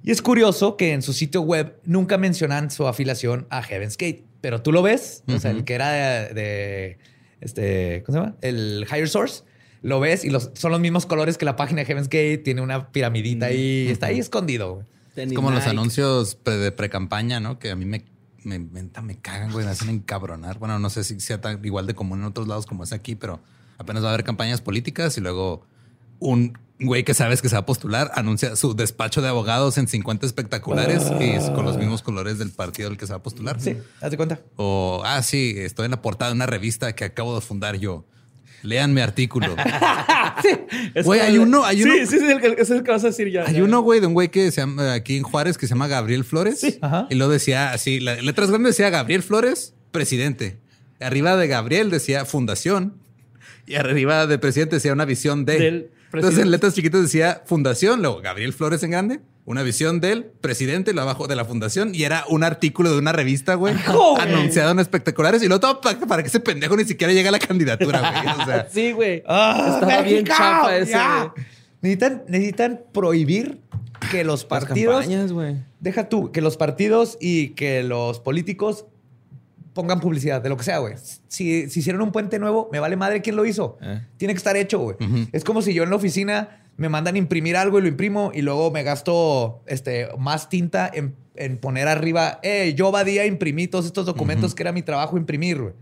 Y es curioso que en su sitio web nunca mencionan su afiliación a Heaven's Gate, pero tú lo ves, o sea, el que era de, de, este, ¿cómo se llama? El Higher Source, lo ves y los, son los mismos colores que la página de Heaven's Gate, tiene una piramidita ahí, está ahí escondido.
Es como los anuncios pre- de pre-campaña, ¿no? Que a mí me, me, me, me cagan, güey, me hacen encabronar. Bueno, no sé si sea tan igual de común en otros lados como es aquí, pero apenas va a haber campañas políticas y luego un güey que sabes que se va a postular anuncia su despacho de abogados en 50 espectaculares y es con los mismos colores del partido al que se va a postular.
Sí, hazte cuenta.
O, ah, sí, estoy en la portada de una revista que acabo de fundar yo. Lean mi artículo. Güey, hay uno, hay uno.
Sí, sí, sí, el que- es el que vas a decir ya.
Hay
ya.
uno, güey, de un güey que se llama aquí en Juárez que se llama Gabriel Flores.
Ajá.
Y lo decía así, las letras grandes decía Gabriel Flores, presidente. Arriba de Gabriel decía fundación. Y arriba de presidente decía una visión de.
Del
Entonces en letras chiquitas decía fundación, luego Gabriel Flores en grande, una visión del presidente, lo abajo de la fundación. Y era un artículo de una revista, güey, anunciado en espectaculares. Y luego todo para, para que ese pendejo ni siquiera llegue a la candidatura, güey. O sea,
Sí, güey.
¡Ah,
Estaba bien chafa ese. Güey.
Necesitan, necesitan prohibir que los
Las
partidos...
campañas, güey.
Deja tú, que los partidos y que los políticos pongan publicidad de lo que sea, güey. Si, si hicieron un puente nuevo, me vale madre quién lo hizo.
Eh.
Tiene que estar hecho, güey. Es como si yo en la oficina me mandan imprimir algo y lo imprimo y luego me gasto este, más tinta en, en poner arriba, eh, yo Badía imprimí todos estos documentos que era mi trabajo imprimir, güey.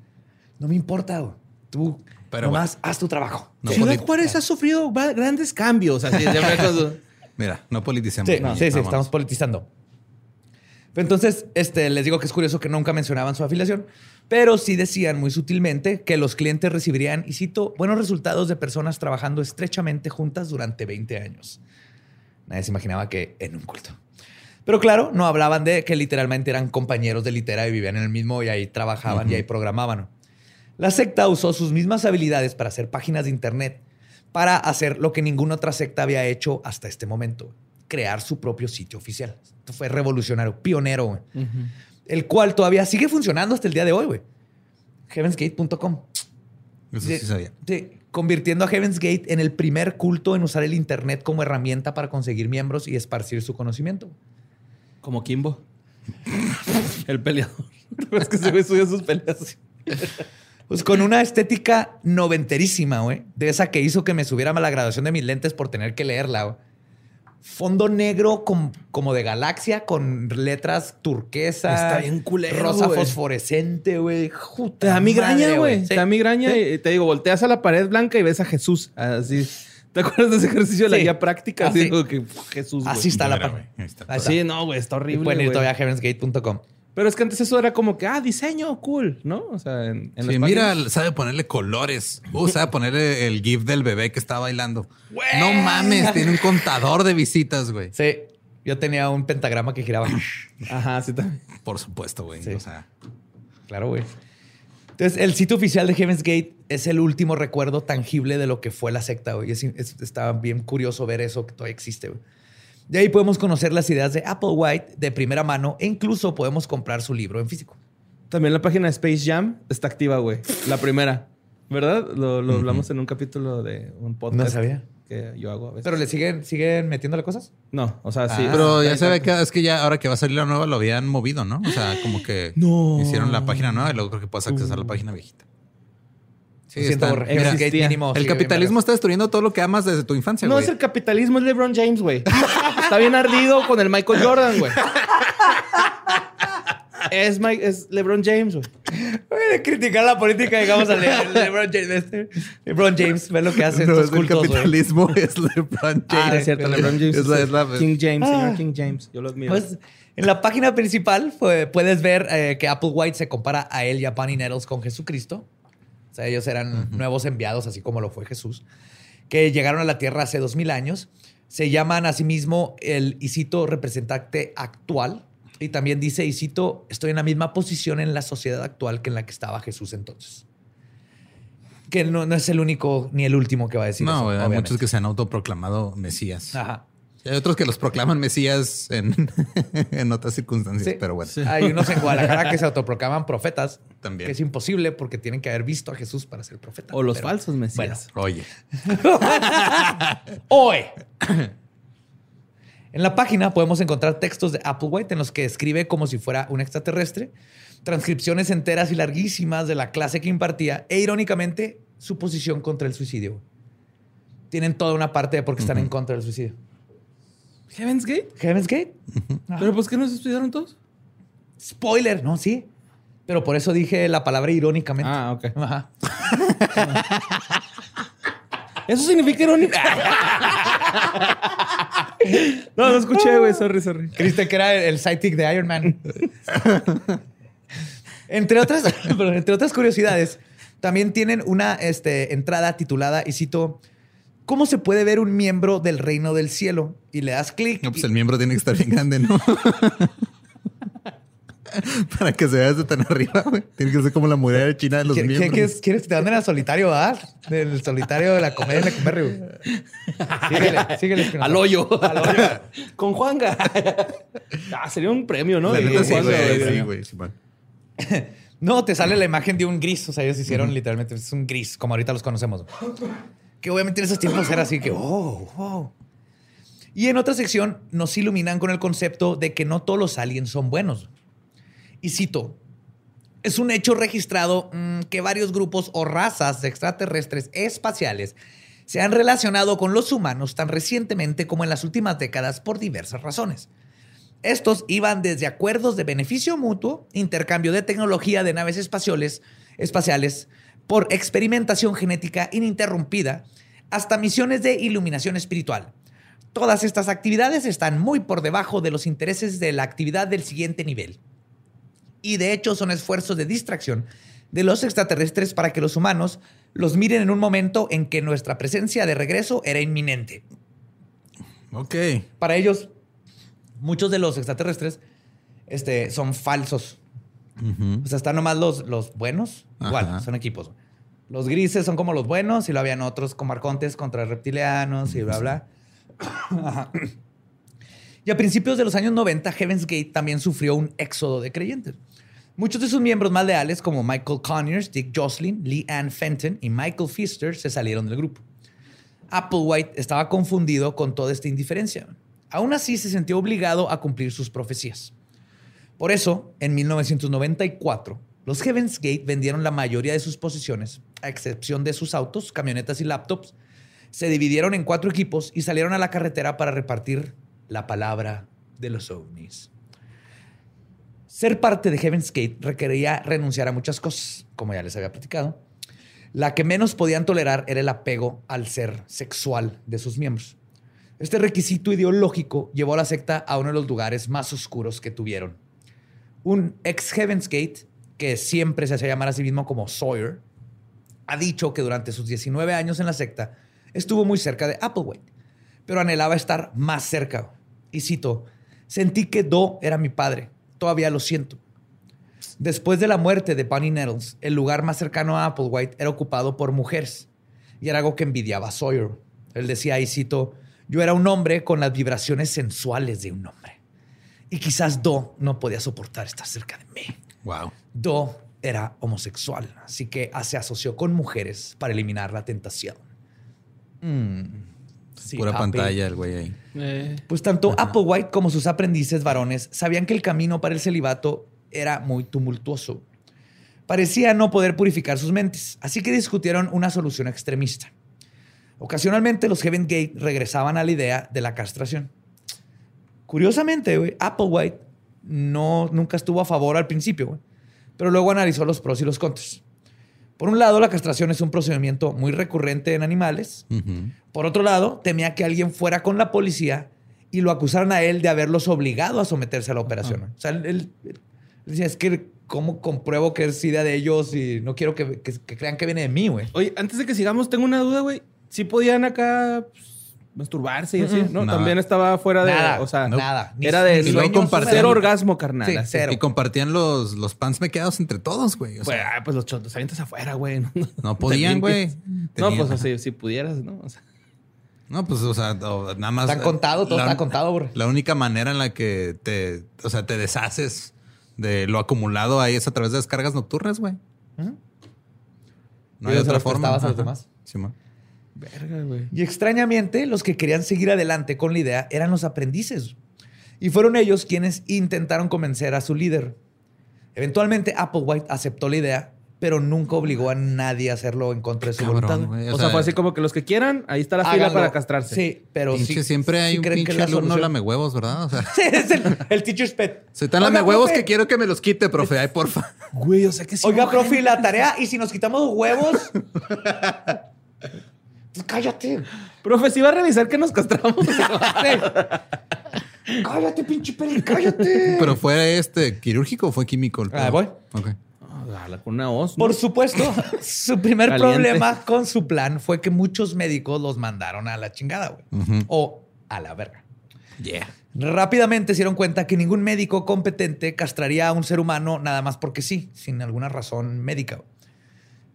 No me importa, güey. Tú
Pero,
nomás haz tu trabajo.
No
Ciudad Juárez ha sufrido grandes cambios. Así,
mira, no politicemos.
Sí,
no,
sí, estamos politizando. Entonces, este, les digo que es curioso que nunca mencionaban su afiliación, pero sí decían muy sutilmente que los clientes recibirían, y cito, buenos resultados de personas trabajando estrechamente juntas durante 20 años. Nadie se imaginaba que en un culto. Pero claro, no hablaban de que literalmente eran compañeros de litera y vivían en el mismo y ahí trabajaban y ahí programaban. La secta usó sus mismas habilidades para hacer páginas de internet, para hacer lo que ninguna otra secta había hecho hasta este momento, crear su propio sitio oficial. Esto fue revolucionario, pionero, güey. el cual todavía sigue funcionando hasta el día de hoy, güey. Heavensgate.com.
Eso sí sabía.
Sí, convirtiendo a Heaven's Gate en el primer culto en usar el internet como herramienta para conseguir miembros y esparcir su conocimiento.
Como Kimbo. El peleador. es que se ve subió sus peleas.
Pues con una estética noventerísima, güey. De esa que hizo que me subiera a la graduación de mis lentes por tener que leerla, güey. Fondo negro com- como de galaxia con letras turquesa.
Está bien culero,
Rosa fosforescente, güey. Juta
Te da migraña, güey.
Sí.
Te da migraña y te digo, volteas a la pared blanca y ves a Jesús. Así. ¿Te acuerdas de ese ejercicio de la
Sí.
guía práctica? Así
Así.
como que Jesús.
Así está la
Mira, ahí está.
Ahí está.
Así, no, güey, está
Y
horrible.
pueden ir todavía a heavensgate.com.
Pero es que antes eso era como que, ah, diseño, cool, ¿no? O sea, en, en
Sí, mira,
páginas.
sabe ponerle colores. Uh, sabe ponerle el GIF del bebé que está bailando. No mames, tiene un contador de visitas, güey.
Sí. Yo tenía un pentagrama que giraba.
Ajá, sí también.
Por supuesto, güey.
Sí.
O sea,
claro, güey. Entonces, el sitio oficial de Heaven's Gate es el último recuerdo tangible de lo que fue la secta, güey. Es- es- está bien curioso ver eso que todavía existe, güey. De ahí podemos conocer las ideas de Applewhite de primera mano e incluso podemos comprar su libro en físico.
También la página de Space Jam está activa, güey. La primera. ¿Verdad? Lo, lo hablamos en un capítulo de un podcast.
No sabía.
Que yo hago a veces.
¿Pero le siguen, siguen metiéndole cosas?
No, o sea, sí.
Ah, pero ya
Ahí
se ve que es que ya ahora que va a salir la nueva lo habían movido, ¿no? O sea, como que
No.
hicieron la página nueva y luego creo que puedes accesar a la página viejita. Sí, están-
por
mira,
mínimo.
el capitalismo está destruyendo todo lo que amas desde tu infancia,
No es el capitalismo, es LeBron James, güey. Está bien ardido con el Michael Jordan, güey. Es, Mike, es LeBron James, güey.
Güey, criticar la política, digamos, a Le- LeBron James. este, LeBron James, ve lo que hace
No,
estos
es el
cultos, güey.
capitalismo, es LeBron James.
Ah, es cierto, LeBron James.
Es la- es la-
King James, señor
Ah.
King James. Yo lo admiro.
Pues en la página principal fue- puedes ver eh, que Applewhite se compara a él y a Bunny Nettles con Jesucristo. O sea, ellos eran nuevos enviados, así como lo fue Jesús, que llegaron a la tierra hace dos mil años. Se llaman a sí mismo el, y cito, representante actual. Y también dice, y cito, estoy en la misma posición en la sociedad actual que en la que estaba Jesús entonces. Que no, no es el único ni el último que va a decir eso,
no, hay muchos que se han autoproclamado mesías.
Ajá.
Hay otros que los proclaman mesías en, en otras circunstancias,
Sí.
pero bueno.
Hay unos en Guadalajara que se autoproclaman profetas.
También.
Que es imposible porque tienen que haber visto a Jesús para ser profeta.
o los
Pero-
falsos mesías.
Oye,
Hoy. En la página podemos encontrar textos de Applewhite en los que escribe como si fuera un extraterrestre, transcripciones enteras y larguísimas de la clase que impartía e irónicamente su posición contra el suicidio. Tienen toda una parte de por qué están en contra del suicidio.
¿Heaven's Gate?
Heaven's Gate.
¿Pero pues qué nos estudiaron todos?
Spoiler, ¿no? Sí. Pero por eso dije la palabra irónicamente.
Ah, ok.
Ajá.
Eso significa irónica. no, no escuché, güey. Sorry, sorry.
Creíste que era el, sidekick de Iron Man. entre, otras, entre otras curiosidades, también tienen una este, entrada titulada, y cito, ¿Cómo se puede ver un miembro del reino del cielo? Y le das clic.
no, pues
y-
el miembro tiene que estar bien grande, ¿no? Para que se vea desde tan arriba, güey. Tiene que ser como la muralla china de los
¿Qué- qué-
miembros.
¿Quieres, quieres que te anden al solitario, ah? Del solitario de la comedia de güey. Síguele, síguele. Espinosa.
Al hoyo. Con Juanga. ah, sería un premio, ¿no?
La
De
neta, sí,
Juanga,
güey.
güey.
Sí, güey. Simón.
No, te sale la imagen de un gris. O sea, ellos hicieron literalmente es un gris, como ahorita los conocemos. Que obviamente en esos tiempos era así que, oh. Y en otra sección nos iluminan con el concepto de que no todos los aliens son buenos. Y cito, es un hecho registrado mm, que varios grupos o razas de extraterrestres espaciales se han relacionado con los humanos tan recientemente como en las últimas décadas por diversas razones. Estos iban desde acuerdos de beneficio mutuo, intercambio de tecnología de naves espaciales, espaciales por experimentación genética ininterrumpida, hasta misiones de iluminación espiritual. Todas estas actividades están muy por debajo de los intereses de la actividad del siguiente nivel. Y de hecho son esfuerzos de distracción de los extraterrestres para que los humanos los miren en un momento en que nuestra presencia de regreso era inminente.
Ok.
Para ellos, muchos de los extraterrestres este, son falsos.
Ujú.
O sea, están nomás los, los buenos. Igual, son equipos. Los grises son como los buenos y lo habían otros como arcontes contra reptilianos y bla, bla. Ajá. Y a principios de los años 90, Heaven's Gate también sufrió un éxodo de creyentes. Muchos de sus miembros más leales, como Michael Conyers, Dick Jocelyn, Lee Ann Fenton y Michael Pfister, se salieron del grupo. Applewhite estaba confundido con toda esta indiferencia. Aún así, se sintió obligado a cumplir sus profecías. Por eso, en 1994, los Heaven's Gate vendieron la mayoría de sus posiciones, a excepción de sus autos, camionetas y laptops. Se dividieron en cuatro equipos y salieron a la carretera para repartir la palabra de los ovnis. Ser parte de Heaven's Gate requería renunciar a muchas cosas, como ya les había platicado. La que menos podían tolerar era el apego al ser sexual de sus miembros. Este requisito ideológico llevó a la secta a uno de los lugares más oscuros que tuvieron. Un ex Heaven's Gate, que siempre se hacía llamar a sí mismo como Sawyer, ha dicho que durante sus 19 años en la secta estuvo muy cerca de Applewhite, pero anhelaba estar más cerca. Y cito, sentí que Do era mi padre, todavía lo siento. Después de la muerte de Bunny Nettles, el lugar más cercano a Applewhite era ocupado por mujeres. Y era algo que envidiaba a Sawyer. Él decía, y cito, yo era un hombre con las vibraciones sensuales de un hombre. Y quizás Do no podía soportar estar cerca de mí.
Wow.
Do era homosexual, así que se asoció con mujeres para eliminar la tentación. Mm, sí,
Pura
papi.
pantalla el güey ahí.
Eh,
Pues tanto Applewhite como sus aprendices varones sabían que el camino para el celibato era muy tumultuoso. Parecía no poder purificar sus mentes, así que discutieron una solución extremista. Ocasionalmente los Heaven Gate regresaban a la idea de la castración. Curiosamente, güey, Applewhite no, nunca estuvo a favor al principio, güey, pero luego analizó los pros y los contras. Por un lado, la castración es un procedimiento muy recurrente en animales, por otro lado, temía que alguien fuera con la policía y lo acusaran a él de haberlos obligado a someterse a la operación. O sea, él, él- él decía, es que cómo compruebo que es idea de ellos y no quiero que, que- que crean que viene de mí, güey.
Oye, antes de que sigamos, tengo una duda, güey. ¿Sí podían acá pues, masturbarse y así? No,
Nada.
también estaba fuera de...
Nada,
o sea,
nada. Ni-
era de
ni
compartían-
cero orgasmo, carnal.
Sí,
así.
cero.
Y compartían los, los pants mequeados entre todos, güey. O
Pues,
sea,
ah, pues los chotos avientas afuera, güey. No,
no podían, güey.
No,
Tenían-
pues así, si pudieras, ¿no? O sea,
No, pues, o sea, o- nada más.
Está contado, todo
la-
está contado, güey.
La única manera en la que te, o sea, te deshaces de lo acumulado ahí es a través de descargas nocturnas, güey. No
Y
hay otra forma.
prestabas a los
Ajá.
demás.
Simón.
Verga, güey.
Y extrañamente, los que querían seguir adelante con la idea eran los aprendices. Y fueron ellos quienes intentaron convencer a su líder. Eventualmente, Applewhite aceptó la idea, pero nunca obligó a nadie a hacerlo en contra de su
Cabrón,
voluntad.
O, sea, fue así como que los que quieran, ahí está la fila para castrarse.
Sí, pero
Pinche,
sí-
siempre hay
sí
un
que
pinche
es la
alumno
solución.
lame huevos, ¿verdad? O sea,
Sí, es el, el teacher's pet.
soy tan
Oiga,
lame huevos
profe.
que quiero que me los quite, profe. Ay, porfa.
Güey, o sea que sí.
Oiga, profe, la tarea, y si nos quitamos huevos. Pues cállate.
Profe, si va a revisar que nos castramos.
Cállate, pinche peli, cállate.
Pero fue este quirúrgico o fue químico. el
Ah, voy.
Ok.
Ah, con una. ¿no?
Por supuesto, su primer
Caliente.
problema con su plan fue que muchos médicos los mandaron a la chingada, güey. O a la verga.
Yeah.
Rápidamente se dieron cuenta que ningún médico competente castraría a un ser humano nada más porque sí, sin alguna razón médica.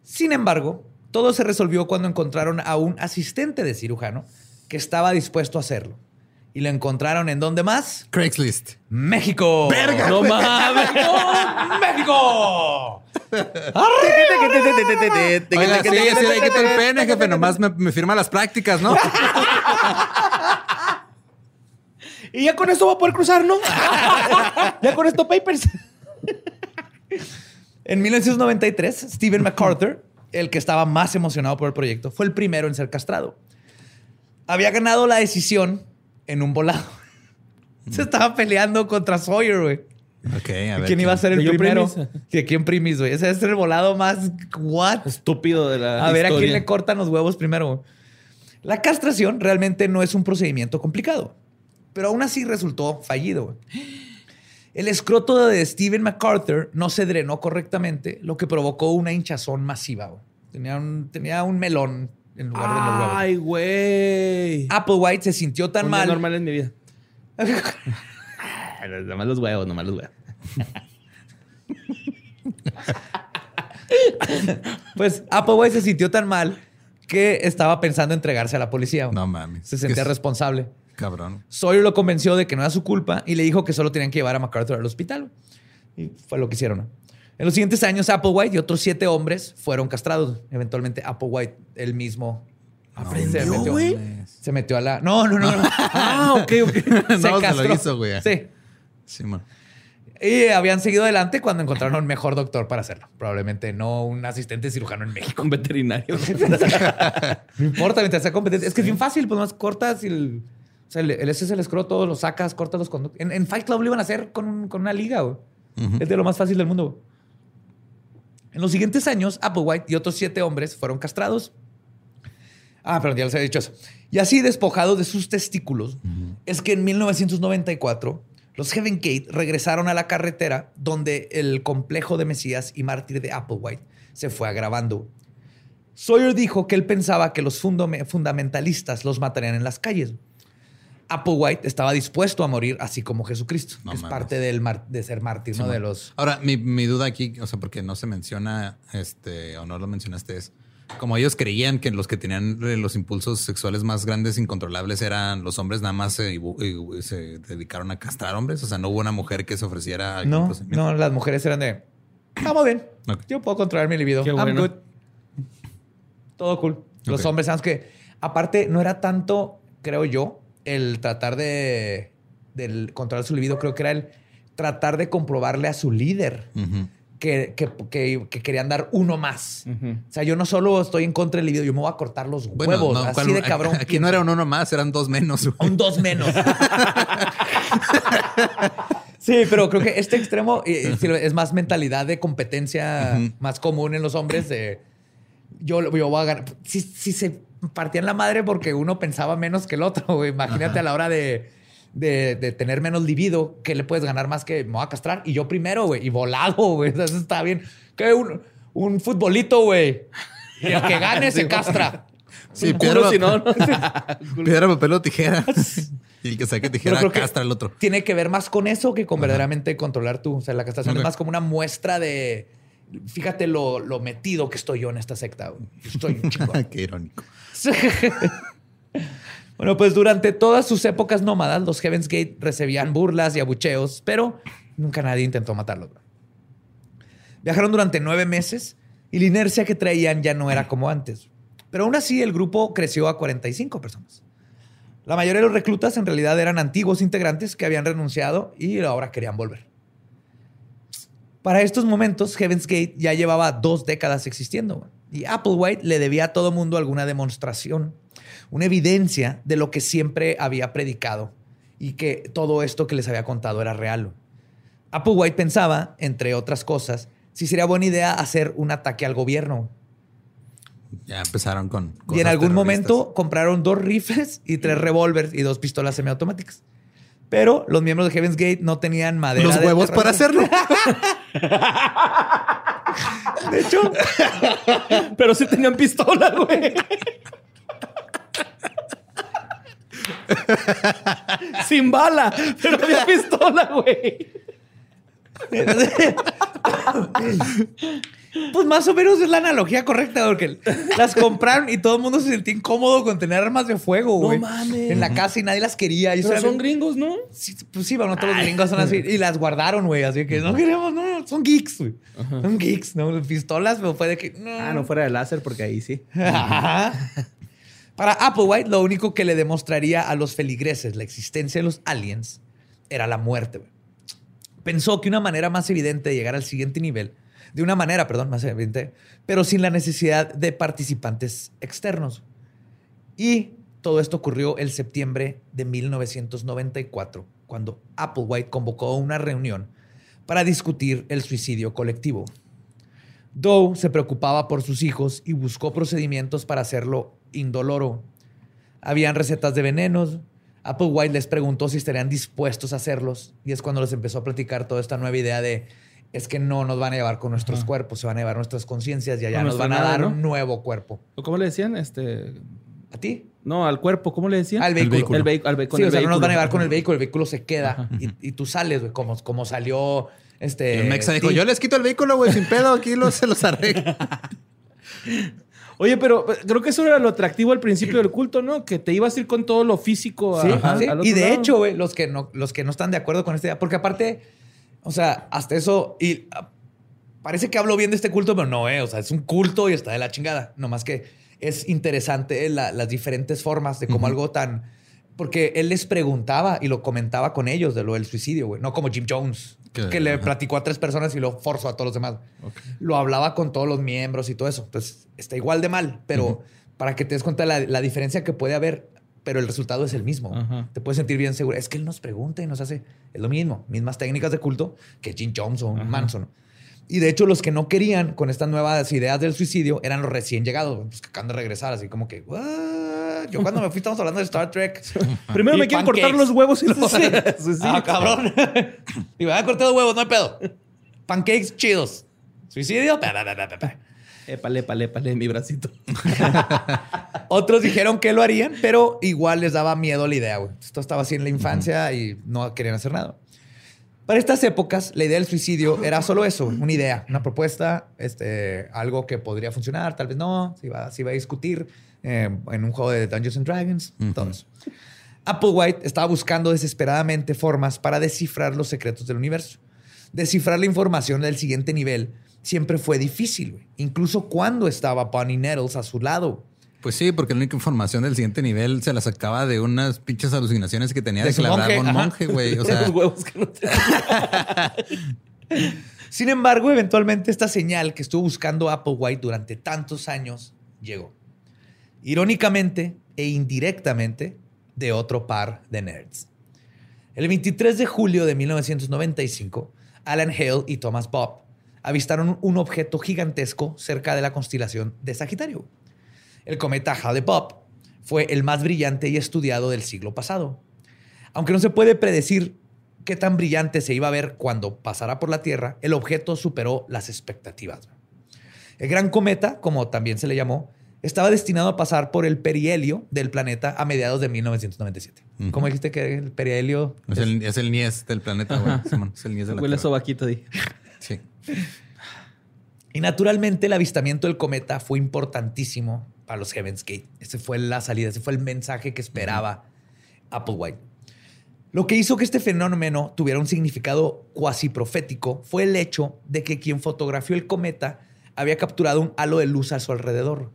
Sin embargo, todo se resolvió cuando encontraron a un asistente de cirujano que estaba dispuesto a hacerlo. Y lo encontraron en dónde más?
Craigslist.
México. ¡Verga!
No mames.
¡México!
Oiga, sí, sí, le quito el pene, jefe. Nomás me, me firma las prácticas, ¿no?
Y ya con esto va a poder cruzar, ¿no? ya con esto papers.
En 1993, Stephen MacArthur, el que estaba más emocionado por el proyecto, fue el primero en ser castrado. Había ganado la decisión en un volado. Se estaba peleando contra Sawyer, güey.
Ok, a ver.
¿Quién iba a ser el
¿De quién
primero?
primis?
¿De quién primis, güey? Ese es el volado más... ¿What?
Estúpido de la
A ver a quién le cortan los huevos primero. güey. La castración realmente no es un procedimiento complicado, pero aún así resultó fallido. güey. El escroto de Steven MacArthur no se drenó correctamente, lo que provocó una hinchazón masiva. Tenía un, tenía un melón en lugar de los.
Ay, güey.
Applewhite se sintió tan
Un día
mal.
normal en mi vida. nomás los huevos, nomás los huevos.
Pues Applewhite se sintió tan mal que estaba pensando entregarse a la policía.
No mames.
Se sentía responsable.
Cabrón.
Sawyer lo convenció de que no era su culpa y le dijo que solo tenían que llevar a MacArthur al hospital. Y fue lo que hicieron. ¿no? En los siguientes años, Applewhite y otros siete hombres fueron castrados. Eventualmente, Applewhite, él mismo, se metió,
güey?
se metió a la... No, no, no. no.
Ah, ok, ok.
No, se lo hizo, güey.
Sí.
Sí, man.
Y habían seguido adelante cuando encontraron un mejor doctor para hacerlo. Probablemente no un asistente cirujano en México.
Con veterinario.
No importa, mientras sea competente. Es que es bien fácil, pues más cortas y el... O sea, el, ese es el escroto, lo sacas, cortas los conductos. En, en Fight Club lo iban a hacer con, un- con una liga, güey. Es de lo más fácil del mundo. güey. En los siguientes años, Applewhite y otros siete hombres fueron castrados. Ah, perdón, ya les había dicho eso. Y así despojados de sus testículos, es que en 1994 los Heaven Gate regresaron a la carretera donde el complejo de Mesías y mártir de Applewhite se fue agravando. Sawyer dijo que él pensaba que los fundame- fundamentalistas los matarían en las calles. Applewhite estaba dispuesto a morir así como Jesucristo,
No
que es parte del mar- de ser mártir, ¿no? De los...
Ahora, mi, mi duda aquí, o sea, porque no se menciona, este, o no lo mencionaste, es como ellos creían que los que tenían eh, los impulsos sexuales más grandes, incontrolables, eran los hombres, nada más se, se dedicaron a castrar hombres. O sea, no hubo una mujer que se ofreciera.
No,
procedimiento.
no, las mujeres eran de... Estamos bien. Yo puedo controlar mi libido.
Qué
I'm
bueno.
good. Todo cool. Los hombres, sabes que aparte no era tanto, creo yo, el tratar de del controlar su libido, creo que era el tratar de comprobarle a su líder que, que- que- que querían dar uno más. O sea, yo no solo estoy en contra del libido, yo me voy a cortar los
Bueno,
huevos,
no,
así
¿cuál-
de cabrón.
Aquí no era un uno más, eran dos menos. güey.
Un dos menos. sí, pero creo que este extremo eh, sí, es más mentalidad de competencia más común en los hombres de yo, yo voy a ganar. Si, si se partían la madre porque uno pensaba menos que el otro, güey. Imagínate a la hora de, de, de tener menos libido, que le puedes ganar más que me voy a castrar? Y yo primero, güey. Y volado, güey. Eso está bien. Que un, un futbolito, güey. Y el que gane se castra.
Sí, piedra,
si no.
piedra, papel o tijera. y el que saque tijera castra al otro.
Tiene que ver más con eso que con verdaderamente controlar tú. O sea, la castración es más como una muestra de. Fíjate lo, lo metido que estoy yo en esta secta. güey. Estoy un chingón.
Qué irónico.
bueno, pues durante todas sus épocas nómadas, los Heaven's Gate recibían burlas y abucheos, pero nunca nadie intentó matarlos. Viajaron durante nueve meses y la inercia que traían ya no era como antes. Pero aún así, el grupo creció a 45 personas. La mayoría de los reclutas en realidad eran antiguos integrantes que habían renunciado y ahora querían volver. Para estos momentos, Heaven's Gate ya llevaba dos décadas existiendo. Y Applewhite le debía a todo mundo alguna demostración, una evidencia de lo que siempre había predicado y que todo esto que les había contado era real. Applewhite pensaba, entre otras cosas, si sería buena idea hacer un ataque al gobierno.
Ya empezaron con.
y en
cosas
algún momento compraron dos rifles y tres revólveres y dos pistolas semiautomáticas. Pero los miembros de Heaven's Gate no tenían madera.
Los huevos para hacerlo.
De hecho,
Pero sí tenían pistola, güey. Sin bala, pero había pistola, güey.
Pues más o menos es la analogía correcta, porque las compraron y todo el mundo se sentía incómodo con tener armas de fuego,
No
güey.
mames.
En la casa y nadie las quería. Y
Pero son gringos, ¿no?
Sí, pues sí, bueno, todos los gringos son así. Y las guardaron, güey. Así que no queremos, no, son geeks, güey. Son geeks, ¿no? Pistolas, pero fue de que. No.
Ah, no fuera de láser, porque ahí sí.
Ajá. Para Applewhite, lo único que le demostraría a los feligreses la existencia de los aliens era la muerte. güey. Pensó que una manera más evidente de llegar al siguiente nivel, de una manera, perdón, más evidente, pero sin la necesidad de participantes externos. Y todo esto ocurrió el septiembre de 1994, cuando Applewhite convocó una reunión para discutir el suicidio colectivo. Doe se preocupaba por sus hijos y buscó procedimientos para hacerlo indoloro. Habían recetas de venenos. Applewhite les preguntó si estarían dispuestos a hacerlos y es cuando les empezó a platicar toda esta nueva idea de es que no nos van a llevar con nuestros cuerpos, se van a llevar nuestras conciencias y allá nos van a dar
¿no?
un nuevo cuerpo.
¿O ¿Cómo le decían? Este.
¿A ti?
No, al cuerpo, ¿cómo le decían?
Al vehículo.
vehículo.
El vehi- al ve- con
sí,
el
o sea, no nos van a
vehículo.
llevar con el vehículo, el vehículo se queda y, y tú sales, güey, como, como salió este.
Y el Mexa dijo. Yo les quito el vehículo, güey, sin pedo. Aquí los, se los arreglo.
Oye, pero pero creo que eso era lo atractivo al principio del culto, ¿no? Que te ibas a ir con todo lo físico a-
Sí,
a-
sí.
al otro
Y de
lado.
hecho, güey, los que no, los que no están de acuerdo con esta idea, porque aparte, o sea, hasta eso, y ah, parece que hablo bien de este culto, pero no, eh. O sea, es un culto y está de la chingada. Nomás que es interesante la- las diferentes formas de cómo algo tan. Porque él les preguntaba y lo comentaba con ellos de lo del suicidio, güey. No como Jim Jones,
Que-
que, le
ajá.
platicó a tres personas y lo forzó a todos los demás. Lo hablaba con todos los miembros y todo eso. Entonces, está igual de mal, pero para que te des cuenta la, la diferencia que puede haber, pero el resultado es el mismo.
Ajá.
Te puedes sentir bien seguro. Es que él nos pregunta y nos hace. Es lo mismo. Mismas técnicas de culto que Jim Jones o Manson. Y de hecho, los que no querían con estas nuevas ideas del suicidio eran los recién llegados, pues, que acaban de regresar, así como que, "What? Yo cuando me fui, estamos hablando de Star Trek.
Primero
Y
me quieren cortar los huevos y luego.
Sí. Ah, cabrón. y me van a cortar los huevos, no hay pedo. Pancakes chidos. Suicidio. pa, pa, pa, pa, pa, pa.
Épale, épale, épale, mi bracito.
Otros dijeron que lo harían, pero igual les daba miedo la idea, güey. Esto estaba así en la infancia y no querían hacer nada. Para estas épocas, la idea del suicidio era solo eso, una idea, una propuesta, este, algo que podría funcionar, tal vez no, se iba, se iba a discutir eh, en un juego de Dungeons and Dragons, todo eso. Applewhite estaba buscando desesperadamente formas para descifrar los secretos del universo. Descifrar la información del siguiente nivel siempre fue difícil, incluso cuando estaba Bonnie Nettles a su lado.
Pues sí, porque la única información del siguiente nivel se la sacaba de unas pinches alucinaciones que tenía
De
que
monje,
un monje, güey. O sea,
Los huevos que no te...
Sin embargo, eventualmente esta señal que estuvo buscando Applewhite durante tantos años llegó. Irónicamente e indirectamente de otro par de nerds. El 23 de julio de 1995, Alan Hale y Thomas Bob avistaron un objeto gigantesco cerca de la constelación de Sagitario. El cometa Hale-Bopp fue el más brillante y estudiado del siglo pasado. Aunque no se puede predecir qué tan brillante se iba a ver cuando pasara por la Tierra, el objeto superó las expectativas. El gran cometa, como también se le llamó, estaba destinado a pasar por el perihelio del planeta a mediados de 1997.
Ujú.
¿Cómo dijiste que el perihelio?
es el, es el Nies del planeta, güey. Simón, es el Nies de la
Huele sobaquito di.
Sí.
Y naturalmente el avistamiento del cometa fue importantísimo para los Heaven's Gate. Ese fue la salida, ese fue el mensaje que esperaba Applewhite. Lo que hizo que este fenómeno tuviera un significado cuasi profético fue el hecho de que quien fotografió el cometa había capturado un halo de luz a su alrededor.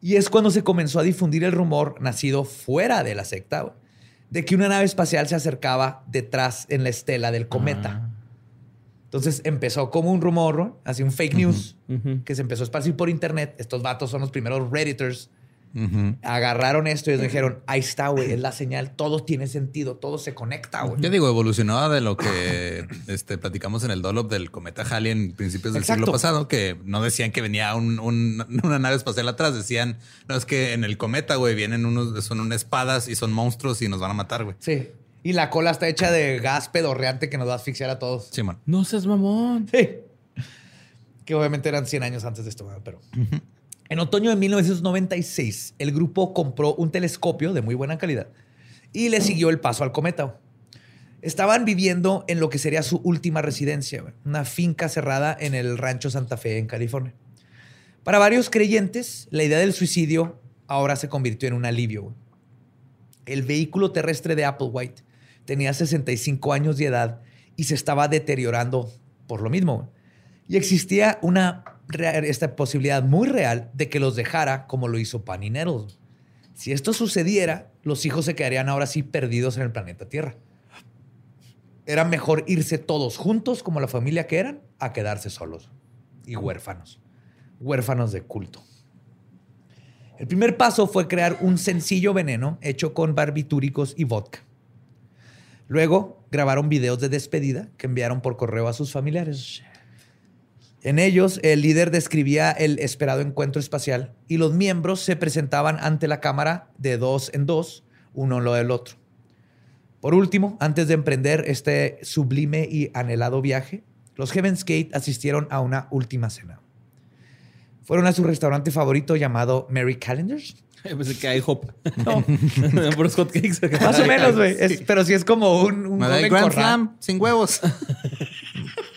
Y es cuando se comenzó a difundir el rumor nacido fuera de la secta güey, de que una nave espacial se acercaba detrás en la estela del cometa. Entonces empezó como un rumor, ¿no? así un fake news,
Ujú.
que se empezó a esparcir por internet. Estos vatos son los primeros redditors. Agarraron esto y ellos dijeron, ahí está, güey, es la señal, todo tiene sentido, todo se conecta, güey.
Yo digo, evolucionó de lo que este, platicamos en el Dolop del cometa Halley en principios del
Exacto.
siglo pasado, que no decían que venía un- un- una nave espacial atrás, decían, no, es que en el cometa, güey, vienen unos, son unas espadas y son monstruos y nos van a matar, güey.
Sí. Y la cola está hecha de gas pedorreante que nos va a asfixiar a todos.
Simón.
No seas mamón.
Sí. Que obviamente eran 100 años antes de esto, pero... En otoño de 1996, el grupo compró un telescopio de muy buena calidad y le siguió el paso al cometa. Estaban viviendo en lo que sería su última residencia, una finca cerrada en el rancho Santa Fe, en California. Para varios creyentes, la idea del suicidio ahora se convirtió en un alivio. El vehículo terrestre de Applewhite tenía 65 años de edad y se estaba deteriorando por lo mismo. Y existía una esta posibilidad muy real de que los dejara como lo hizo Panny Nettles. Si esto sucediera, los hijos se quedarían ahora sí perdidos en el planeta Tierra. Era mejor irse todos juntos como la familia que eran a quedarse solos y huérfanos. Huérfanos de culto. El primer paso fue crear un sencillo veneno hecho con barbitúricos y vodka. Luego grabaron videos de despedida que enviaron por correo a sus familiares. En ellos, el líder describía el esperado encuentro espacial y los miembros se presentaban ante la cámara de dos en dos, uno lo del otro. Por último, antes de emprender este sublime y anhelado viaje, los Heaven's Gate asistieron a una última cena. Fueron a su restaurante favorito llamado Mary Callender's.
Pensé que hay hop.
No,
Por los hotcakes.
más o menos, güey. Pero sí es como un, un
Grand
Corral.
Slam sin huevos.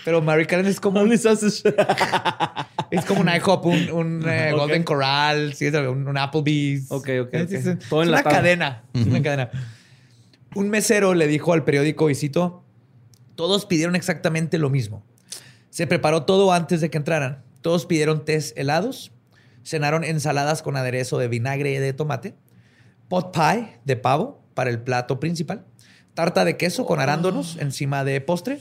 Pero Mary Callender's es como
sausage.
Es como un IHOP, un, un eh. Golden Corral, sí, es un, un Applebee's.
Ok, ok,
Es, una cadena. es una cadena. Un mesero le dijo al periódico, y cito, todos pidieron exactamente lo mismo. Se preparó todo antes de que entraran. Todos pidieron tés helados, cenaron ensaladas con aderezo de vinagre y de tomate, pot pie de pavo para el plato principal, tarta de queso con arándanos encima de postre.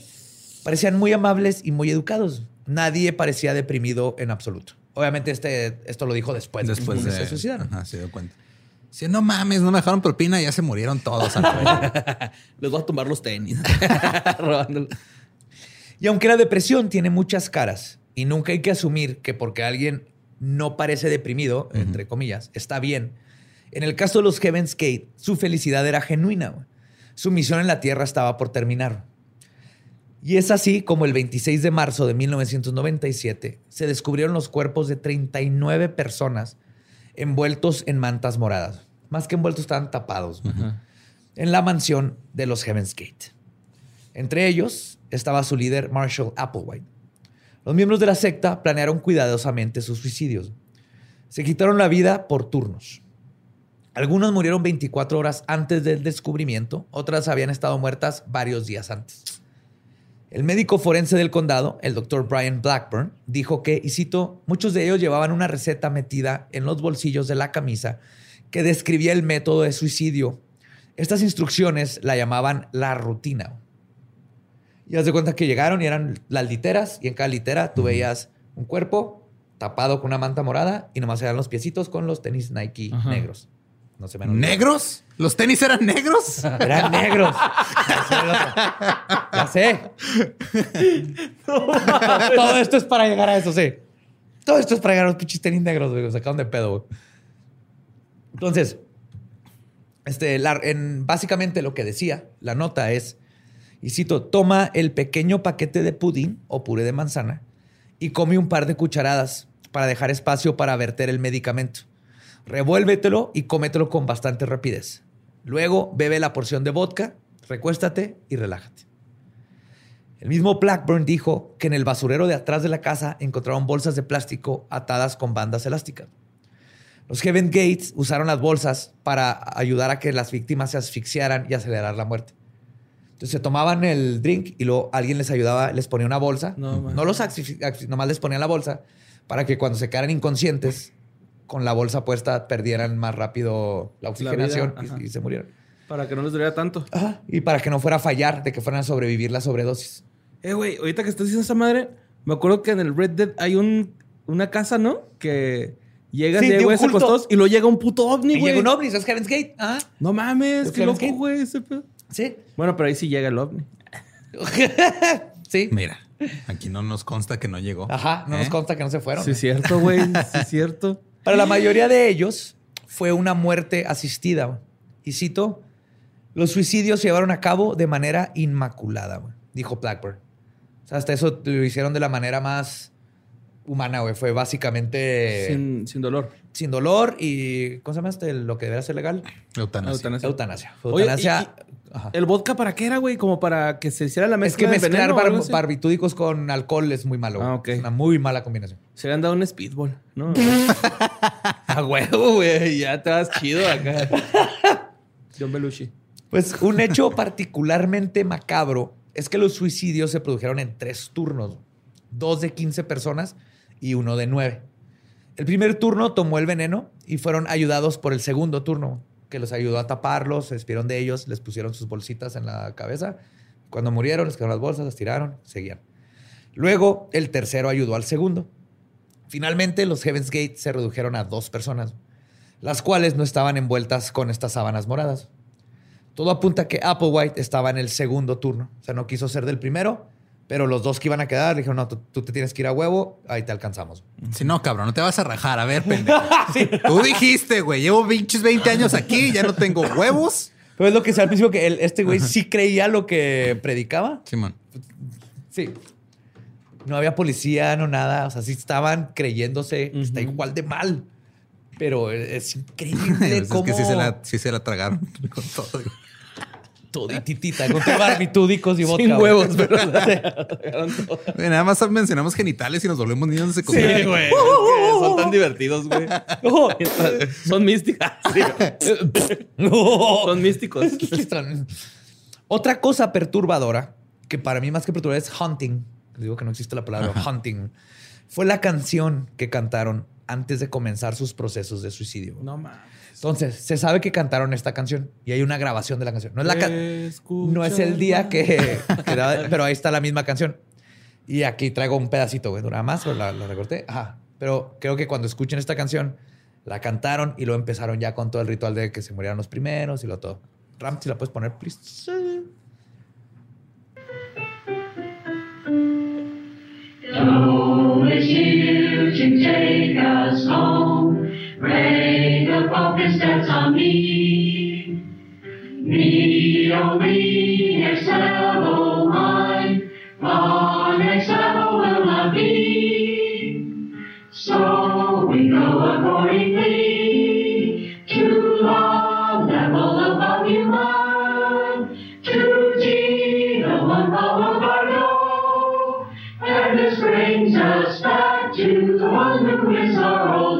Parecían muy amables y muy educados. Nadie parecía deprimido en absoluto. Obviamente este, esto lo dijo después,
Después
que
de...
se suicidaron.
Ajá, se dio cuenta. Si no mames, no me dejaron propina y ya se murieron todos.
Les voy a tomar los tenis. Robándolo.
Y aunque la depresión tiene muchas caras y nunca hay que asumir que porque alguien no parece deprimido, entre comillas, está bien. En el caso de los Heaven's Gate, su felicidad era genuina. Su misión en la Tierra estaba por terminar. Y es así como el 26 de marzo de 1997 se descubrieron los cuerpos de 39 personas envueltos en mantas moradas. Más que envueltos, estaban tapados. En la mansión de los Heaven's Gate. Entre ellos estaba su líder Marshall Applewhite. Los miembros de la secta planearon cuidadosamente sus suicidios. Se quitaron la vida por turnos. Algunos murieron 24 horas antes del descubrimiento, otras habían estado muertas varios días antes. El médico forense del condado, el doctor Brian Blackburn, dijo que, y cito, muchos de ellos llevaban una receta metida en los bolsillos de la camisa que describía el método de suicidio. Estas instrucciones la llamaban la rutina. Y haz de cuenta que llegaron y eran las literas, y en cada litera tú veías un cuerpo tapado con una manta morada y nomás eran los piecitos con los tenis Nike negros. No se me
¿Negros? ¿Los tenis eran negros?
Eran negros. Ya sé. Todo esto es para llegar a eso, sí. Todo esto es para llegar a los pinches tenis negros, güey. Sacaron de pedo, güey. Entonces, este, en, básicamente lo que decía la nota es, y cito, toma el pequeño paquete de pudín o puré de manzana y come un par de cucharadas para dejar espacio para verter el medicamento. Revuélvetelo y cómetelo con bastante rapidez. Luego bebe la porción de vodka, recuéstate y relájate. El mismo Blackburn dijo que en el basurero de atrás de la casa encontraron bolsas de plástico atadas con bandas elásticas. Los Heaven Gates usaron las bolsas para ayudar a que las víctimas se asfixiaran y acelerar la muerte. Entonces se tomaban el drink y luego alguien les ayudaba, les ponía una bolsa. No, no los nomás les ponía la bolsa para que cuando se quedaran inconscientes con la bolsa puesta perdieran más rápido la oxigenación y, se murieran.
Para que no les doliera tanto.
Y para que no fuera a fallar, de que fueran a sobrevivir la sobredosis.
Eh, güey, ahorita que estás diciendo esa madre, me acuerdo que en el Red Dead hay un, una casa, ¿no? Que llegas sí, y güey y luego llega un puto ovni, güey.
llega un ovni, es Heaven's Gate. Ah.
No mames, qué loco, güey, ese
Sí.
Bueno, pero ahí sí llega el ovni.
sí.
Mira. Aquí no nos consta que no llegó.
Ajá, no nos ¿Eh? consta que no se fueron.
Sí, es cierto, güey. sí, es cierto.
Para la mayoría de ellos fue una muerte asistida. Y cito, los suicidios se llevaron a cabo de manera inmaculada, dijo Blackburn. O sea, hasta eso lo hicieron de la manera más humana, güey. Fue básicamente...
Sin, dolor.
Sin dolor y... ¿Cómo se llama este? Lo que debería ser legal.
Eutanasia.
Eutanasia. Eutanasia.
¿El vodka para qué era, güey? Como para que se hiciera la mezcla
Es que mezclar barbitúdicos con alcohol es muy malo. Ah, ok. Es una muy mala combinación.
Se le han dado un speedball, ¿no? A huevo, güey. Ya te vas chido acá. John Belushi.
Pues un hecho particularmente macabro es que los suicidios se produjeron en tres turnos. Dos de 15 personas y uno de nueve. El primer turno tomó el veneno y fueron ayudados por el segundo turno que los ayudó a taparlos, se despidieron de ellos, les pusieron sus bolsitas en la cabeza. Cuando murieron, les quedaron las bolsas, las tiraron, seguían. Luego, el tercero ayudó al segundo. Finalmente, los Heaven's Gate se redujeron a dos personas, las cuales no estaban envueltas con estas sábanas moradas. Todo apunta a que Applewhite estaba en el segundo turno, o sea, no quiso ser del primero pero los dos que iban a quedar dijeron, no, tú, te tienes que ir a huevo, ahí te alcanzamos.
Si no, cabrón, no te vas a rajar. A ver, pendejo. Tú dijiste, güey, llevo 20 años aquí, ya no tengo huevos.
Pero es lo que se al principio que este güey sí creía lo que predicaba.
Simón.
Sí. No había policía, no nada. O sea, sí estaban creyéndose está igual de mal. Pero es increíble cómo...
Es que sí se la, sí se la tragaron con todo
todititita con barbitúdicos y vodka.
Sin huevos, pero
Nada más mencionamos genitales y nos volvemos niños de
secundaria. Sí, güey. son tan divertidos, güey. son místicas. Son místicos.
Otra cosa perturbadora, que para mí más que perturbadora es hunting. Digo que no existe la palabra hunting. Fue la canción que cantaron antes de comenzar sus procesos de suicidio.
No mames.
Entonces, se sabe que cantaron esta canción y hay una grabación de la canción. No es, la no es el día que, pero ahí está la misma canción. Y aquí traigo un pedacito, güey. Dura más, pero la, recorté. Ajá. Pero creo que cuando escuchen esta canción, la cantaron y luego empezaron ya con todo el ritual de que se murieran los primeros y lo todo. Ram, si la puedes poner, please.
Rain the focus steps on me. Me, me, excel, oh mine. not be. So we go accordingly to love the level above human, to G, the one followed by no. And this brings us back to the one who is our older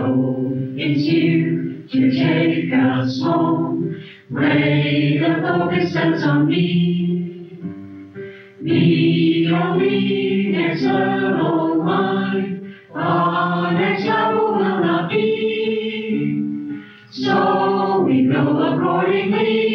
though it's here to take us home. Ray, the focus sets on me. Me, oh me, next level mine. Our next level will not be. So we go accordingly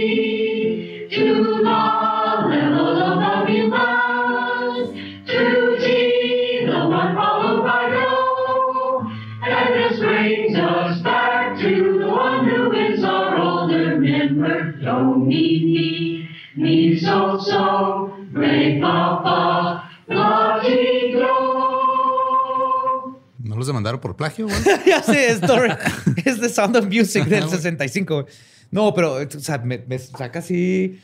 los demandaron por plagio, güey?
ya sé, es, es The Sound of Music del 65. güey. No, pero o sea, me, me saca así.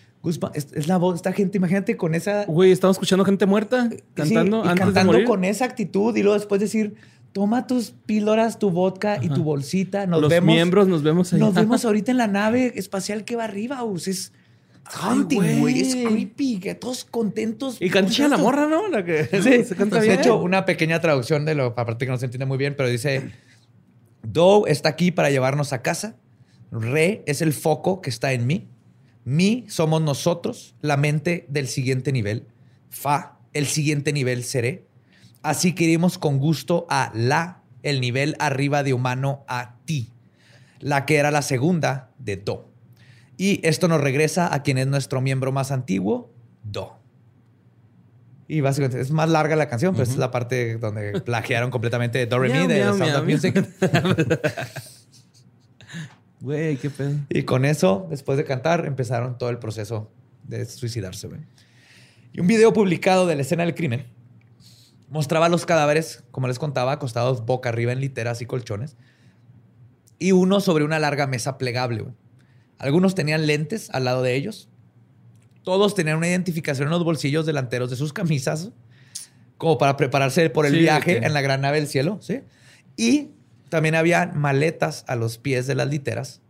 Es, es la voz, esta gente, imagínate con esa.
Güey, estamos escuchando gente muerta cantando
sí, y
antes
cantando
de morir.
con esa actitud y luego después decir, toma tus píldoras, tu vodka y tu bolsita. Nos
Los
vemos.
miembros nos vemos ahí.
Nos vemos ahorita en la nave espacial que va arriba, us. Es hunting, güey. Es creepy. Que todos contentos.
Y canta la morra, ¿no? La que
Sí,
se canta
de
bien.
hecho, una pequeña traducción de lo, aparte que no se entiende muy bien, pero dice: Do está aquí para llevarnos a casa. Re es el foco que está en mí. Mi somos nosotros, la mente del siguiente nivel. Fa, el siguiente nivel seré. Así que iremos con gusto a la, el nivel arriba de humano, a ti. La que era la segunda de Do. Y esto nos regresa a quien es nuestro miembro más antiguo, Do. Y básicamente es más larga la canción, pero esta es la parte donde plagiaron completamente de Do Re Mi de
miau,
Sound
miau,
of
miau.
Music.
Güey, qué pedo.
Y con eso, después de cantar, empezaron todo el proceso de suicidarse. güey. Y un video publicado de la escena del crimen mostraba los cadáveres, como les contaba, acostados boca arriba en literas y colchones, y uno sobre una larga mesa plegable. güey. Algunos tenían lentes al lado de ellos. Todos tenían una identificación en los bolsillos delanteros de sus camisas, como para prepararse por el
Sí,
viaje
que-
en la gran nave del cielo. ¿sí? Y también había maletas a los pies de las literas,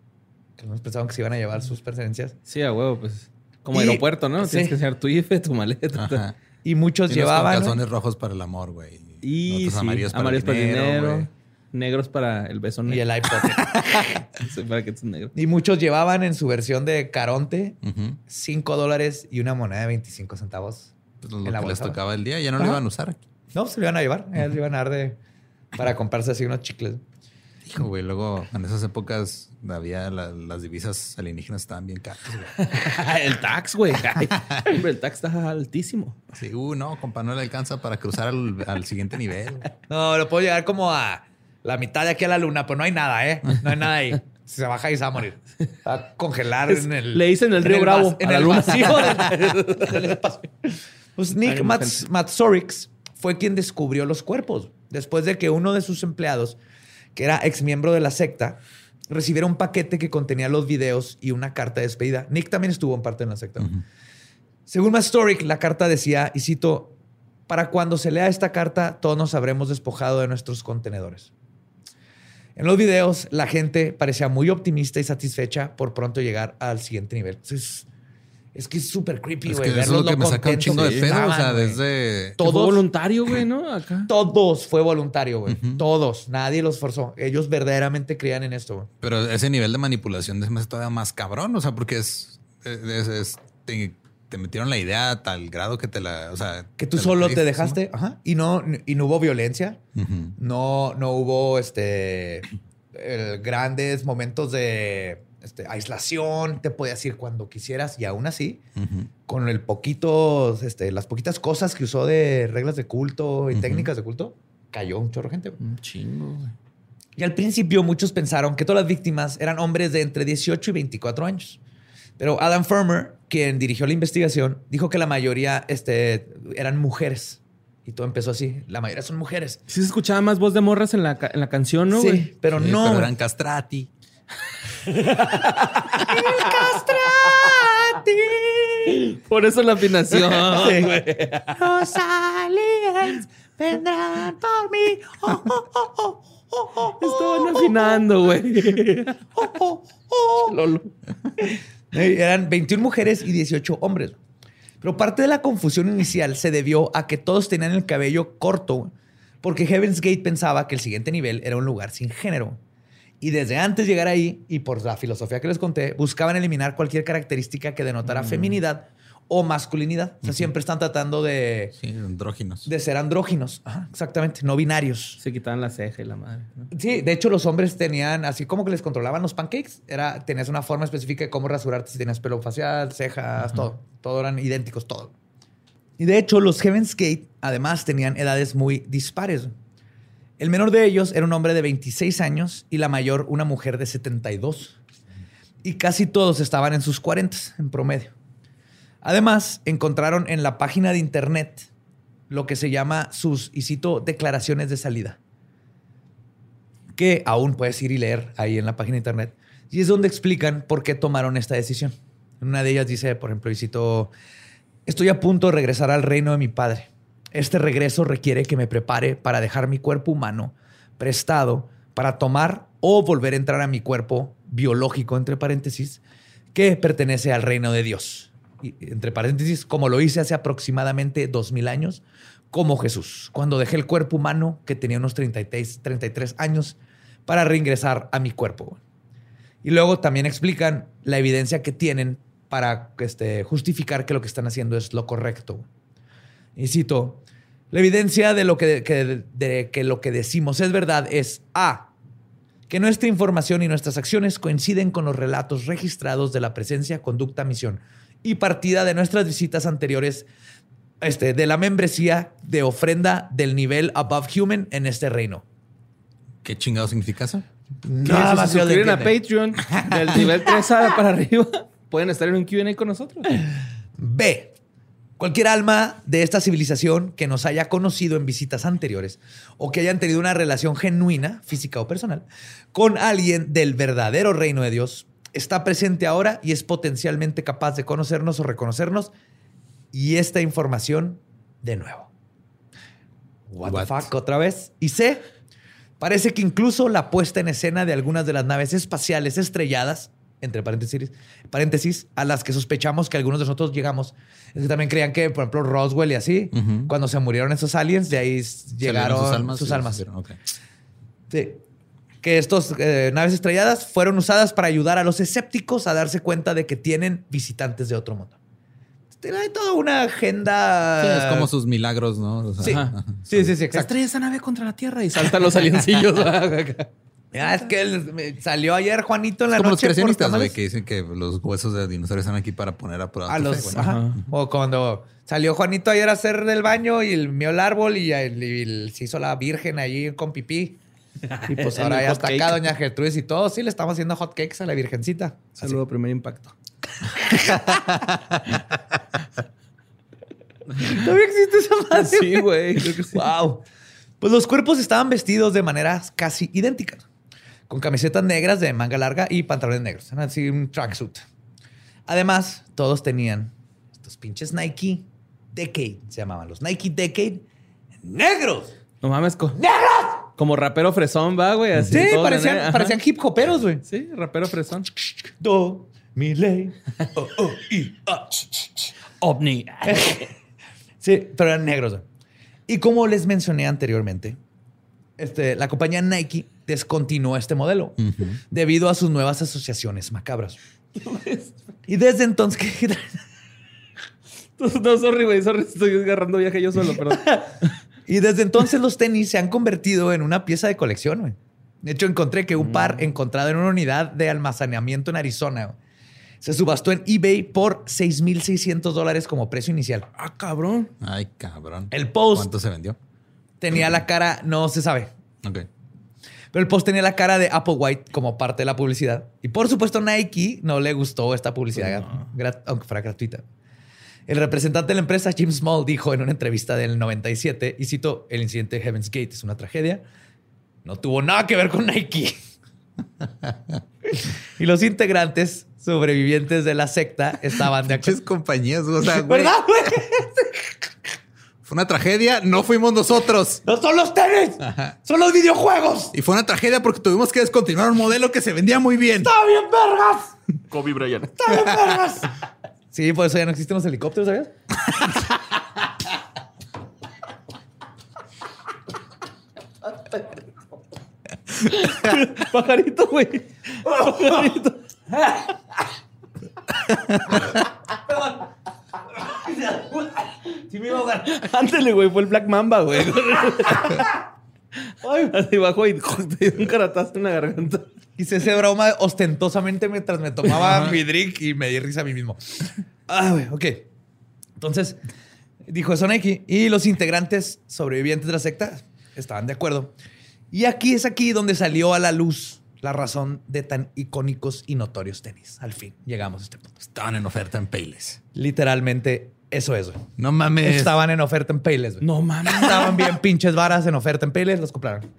que algunos pensaban que se iban a llevar sus pertenencias.
Sí, a huevo, pues. Como
Y-
aeropuerto, ¿no?
sí.
Tienes que enseñar tu IFE, tu maleta.
Ajá.
Y muchos
Y
llevaban.
calzones rojos para el amor, güey.
Y sí,
amarillos para
amarillos
el dinero, güey.
Negros para el beso
Y
negro.
el iPod.
Sí, para que estés negro.
y muchos llevaban en su versión de Caronte
Ujú.
5 dólares y una moneda de 25 centavos.
Pues lo
En la
que les
bolsa,
tocaba el día, ya no lo iban a usar aquí.
No, se lo iban a llevar. Ellos lo iban a dar de, para comprarse así unos chicles.
Hijo, güey. Luego, en esas épocas, había la- las divisas alienígenas estaban bien caras, güey.
el tax, güey. Hombre, el tax está altísimo.
Sí, uh, no, compa, no le alcanza para cruzar al, al siguiente nivel.
No, lo puedo llegar como a la mitad de aquí a la luna, pero no hay nada, ¿eh? No hay nada ahí. Si se baja y se va a morir. Va a congelar
Es-
en el.
le dicen el
en
Río Bravo
vas- En
a la
el
luna.
vacío del- del espacio. Pues Nick Mats-
gente.
Matsorix fue quien descubrió los cuerpos después de que uno de sus empleados, que era ex miembro de la secta, recibiera un paquete que contenía los videos y una carta de despedida. Nick también estuvo en parte en la secta. Según Matsorix, la carta decía, y cito, para cuando se lea esta carta, todos nos habremos despojado de nuestros contenedores. En los videos, la gente parecía muy optimista y satisfecha por pronto llegar al siguiente nivel. Es, es que es súper creepy,
Es
güey.
que eso es lo que me saca un chingo de pedo. O sea, desde...
Todos,
voluntario, güey, ¿no? Acá.
todos fue voluntario, güey. Todos. Nadie los forzó. Ellos verdaderamente creían en esto, güey.
Pero ese nivel de manipulación es todavía más cabrón. O sea, porque es... es- es- te, te metieron la idea a tal grado que te la... O sea...
Que tú solo te dejaste. Ajá. Y no, y no hubo violencia.
¿no?
No, no hubo este grandes momentos de este, aislación. Te podías ir cuando quisieras. Y aún así, con el poquito, este, las poquitas cosas que usó de reglas de culto y técnicas de culto, cayó un chorro de gente.
Un chingo.
Y al principio muchos pensaron que todas las víctimas eran hombres de entre 18 y 24 años. Pero Adam Fermer, quien dirigió la investigación, dijo que la mayoría este, eran mujeres. Y todo empezó así. La mayoría son mujeres.
Sí se escuchaba más voz de morras en la, en la canción, ¿no,
sí,
güey?
pero
Sí,
no.
Pero eran castrati.
Por eso la afinación,
Sí. Rosalía. Saints vendrán por mí. Oh, oh, oh, oh, oh, oh,
Estaban afinando, güey.
oh, oh, oh.
Lolo.
Eran 21 mujeres y 18 hombres. Pero parte de la confusión inicial se debió a que todos tenían el cabello corto, porque Heaven's Gate pensaba que el siguiente nivel era un lugar sin género. Y desde antes de llegar ahí, y por la filosofía que les conté, buscaban eliminar cualquier característica que denotara feminidad o masculinidad. O sea, siempre están tratando de,
Sí, andróginos.
de ser andróginos. Ajá, exactamente, no binarios.
Se quitaban la ceja y la madre. ¿no?
Sí, de hecho los hombres tenían, así como que les controlaban los pancakes, era, tenías una forma específica de cómo rasurarte, si tenías pelo facial, cejas, todo. Todo eran idénticos, todo. Y de hecho los Heaven's Gate además tenían edades muy dispares. El menor de ellos era un hombre de 26 años y la mayor una mujer de 72. Y casi todos estaban en sus 40 en promedio. Además, encontraron en la página de internet lo que se llama sus, y cito, declaraciones de salida que aún puedes ir y leer ahí en la página de internet. Y es donde explican por qué tomaron esta decisión. Una de ellas dice, por ejemplo, y cito, estoy a punto de regresar al reino de mi padre. Este regreso requiere que me prepare para dejar mi cuerpo humano prestado para tomar o volver a entrar a mi cuerpo biológico, entre paréntesis, que pertenece al reino de Dios. Entre paréntesis, como lo hice hace aproximadamente dos mil años, como Jesús, cuando dejé el cuerpo humano que tenía unos 33, 33 años para reingresar a mi cuerpo. Y luego también explican la evidencia que tienen para este, justificar que lo que están haciendo es lo correcto. Y cito, la evidencia de, lo que, que- de que lo que decimos es verdad es A, que nuestra información y nuestras acciones coinciden con los relatos registrados de la presencia, conducta, misión y partida de nuestras visitas anteriores este, de la membresía de ofrenda del nivel above human en este reino.
¿Qué chingado significa eso?
Nada
si se suscriben a. Patreon del nivel 3 a- para arriba, pueden estar en un Q&A con nosotros.
B. Cualquier alma de esta civilización que nos haya conocido en visitas anteriores o que hayan tenido una relación genuina, física o personal, con alguien del verdadero reino de Dios, está presente ahora y es potencialmente capaz de conocernos o reconocernos. Y esta información, de nuevo. What, the
What?
fuck, otra vez. Y C. Parece que incluso la puesta en escena de algunas de las naves espaciales estrelladas, entre paréntesis, paréntesis, a las que sospechamos que algunos de nosotros llegamos, es que también creían que, por ejemplo, Roswell y así,
Ujú.
cuando se murieron esos aliens, de ahí llegaron sus almas.
y las hicieron, ok.
Sí. Que estas naves estrelladas fueron usadas para ayudar a los escépticos a darse cuenta de que tienen visitantes de otro mundo. Hay toda una agenda.
Sí, es como sus milagros, ¿no? O sea,
Sí,
ajá.
sí, sí, sí, exacto.
Estrella esa nave contra la Tierra y saltan los aliencillos.
Ah, es que él- me salió ayer Juanito en la
Es como los
noche. por
creacionistas, güey, que dicen que los huesos de dinosaurios están aquí para poner a prueba
A
tu
los,
fe, güey.
ajá. O cuando salió Juanito ayer a hacer del baño y el- mió el árbol y, el- y el- se hizo la virgen ahí con pipí. Y pues ahora ya está acá Doña Gertrudis y todo. Sí, le estamos haciendo hot cakes a la virgencita.
Saludo, primer impacto.
Todavía existe esa madre.
Sí, güey.
Wow. Pues los cuerpos estaban vestidos de maneras casi idénticas, con camisetas negras de manga larga y pantalones negros, Era así un tracksuit. Además, todos tenían estos pinches Nike Decade, se llamaban los Nike Decade negros.
No mames. co- Como rapero fresón, va, güey. así,
Sí, parecían, parecían hip hoperos, güey.
Sí, rapero fresón.
Do, mi ley, oh, oh, y, ah, ch, ch, ch.
OVNI.
Sí, pero eran negros. güey. Y como les mencioné anteriormente, este, la compañía Nike descontinuó este modelo debido a sus nuevas asociaciones macabras. y desde entonces... ¿qué?
No, sorry, güey. Sorry, estoy agarrando viaje yo solo, perdón.
y desde entonces los tenis se han convertido en una pieza de colección. güey. De hecho, encontré que un
Mm.
par encontrado en una unidad de almacenamiento en Arizona güey, se subastó en eBay por 6.600 dólares como precio inicial.
Ah, cabrón.
Ay, cabrón.
El post
¿Cuánto se vendió?
tenía la cara, no se sabe,
Ok.
Pero el post tenía la cara de Apple White como parte de la publicidad. Y por supuesto, Nike no le gustó esta publicidad, aunque fuera gratuita. El representante de la empresa, Jim Small, dijo en una entrevista del 97, y cito, el incidente de Heaven's Gate es una tragedia. No tuvo nada que ver con Nike. y los integrantes sobrevivientes de la secta estaban de
Muchas
acuerdo.
compañías, o sea, güey.
¿Verdad, güey?
Fue una tragedia, no fuimos nosotros.
¡No son los tenis! ¡Son los videojuegos!
Y fue una tragedia porque tuvimos que descontinuar un modelo que se vendía muy bien.
¡Está bien, vergas!
Kobe Bryant.
¡Está bien, vergas! Sí, por eso ya no existen los helicópteros, ¿sabías? Pajarito, güey. Pajarito. Sí me iba a ahogar.
Ándale, güey, fue el Black Mamba, güey.
Ay,
Así bajó y te dio un caratazo en la garganta.
Hice ese broma ostentosamente mientras me tomaba mi drink y me di risa a mí mismo. Ah, güey, ok. Entonces, dijo eso Nike y los integrantes sobrevivientes de la secta estaban de acuerdo. Y aquí es aquí donde salió a la luz la razón de tan icónicos y notorios tenis. Al fin, llegamos a este punto.
Estaban en oferta en Payless.
Literalmente, eso es, güey.
No mames.
Estaban en oferta en Payless, güey.
No mames.
Estaban bien pinches varas en oferta en Payless, los compraron.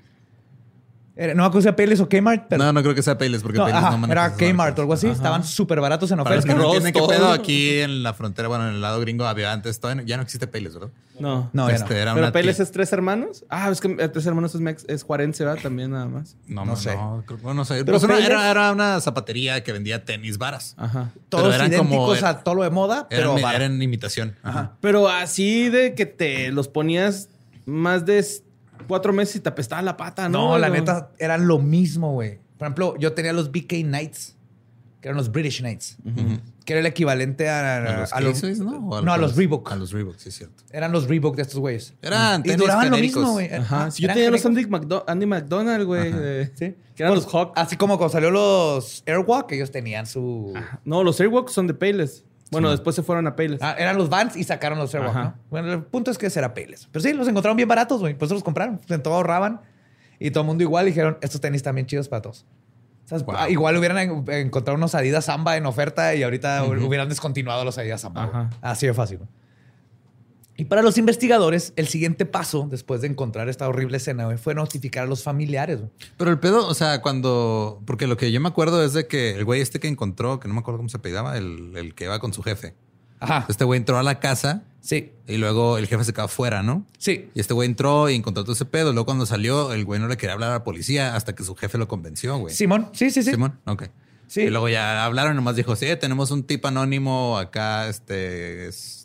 Era- no me acuerdo si era Payless o Kmart, pero...
No, no creo que sea Payless porque
No,
Payless
ajá,
no maneja
era Kmart
marcas.
o algo así.
Ajá.
Estaban súper baratos en
Para los que
oferta.
no qué pedo aquí en la frontera, bueno, en el lado gringo había antes, todavía no- ya no existe Payless, ¿verdad?
No.
No,
Este,
no.
era
Pero
tía-
es tres hermanos. Ah, es que tres hermanos es, es juarense, ¿verdad? También nada más.
No,
no
no
sé.
No, creo- no sé.
Pero
Pues una-
Payless-
era, era una zapatería que vendía tenis varas.
Ajá.
Todos
eran como-
idénticos a todo lo de moda, pero
Eran, eran imitación. Ajá.
Pero así de que te los ponías más de cuatro meses y te apestaba la pata, ¿no?
No, la neta, eran lo mismo, güey. Por ejemplo, yo tenía los BK Knights, que eran los British Knights, que era el equivalente a,
¿A los
a los-
no? ¿O
no, a los Reebok.
A los Reebok, sí es cierto.
Eran los Reebok de estos güeyes.
Eran
Y
tenis
duraban lo mismo, güey.
Ajá.
Ah,
Sí, yo tenía los. Andy, McDo- Andy McDonald, güey.
Sí.
Que eran
Pues,
los Hawk.
Así como cuando salió los Airwalk, ellos tenían su...
No, los Airwalk son de Payless. Bueno,
Sí.
después se fueron a Payless.
Ah, eran los Vans y sacaron los Airwalk. ¿no? Bueno, el punto es que era Payless. Pero sí, los encontraron bien baratos, güey. Por eso los compraron. En todo ahorraban. Y todo el mundo igual dijeron, estos tenis están bien chidos para todos.
Wow.
ah, Igual hubieran en- encontrado unos Adidas Samba en oferta y ahorita hubieran descontinuado los Adidas Samba. Así de fácil. güey. Y para los investigadores, el siguiente paso, después de encontrar esta horrible escena, güey, fue notificar a los familiares. güey.
Pero el pedo, o sea, cuando. Porque lo que yo me acuerdo es de que el güey este que encontró, que no me acuerdo cómo se apellidaba, el, el que iba con su jefe.
Ajá.
Este güey entró a la casa
Sí,
y luego el jefe se quedó afuera, ¿no?
sí.
Y este güey entró y encontró todo ese pedo. Luego cuando salió, el güey no le quería hablar a la policía hasta que su jefe lo convenció, güey.
Simón, sí, sí, sí.
Simón, ok.
Sí.
Y luego ya hablaron, nomás dijo, sí, tenemos un tipo anónimo acá, este, es-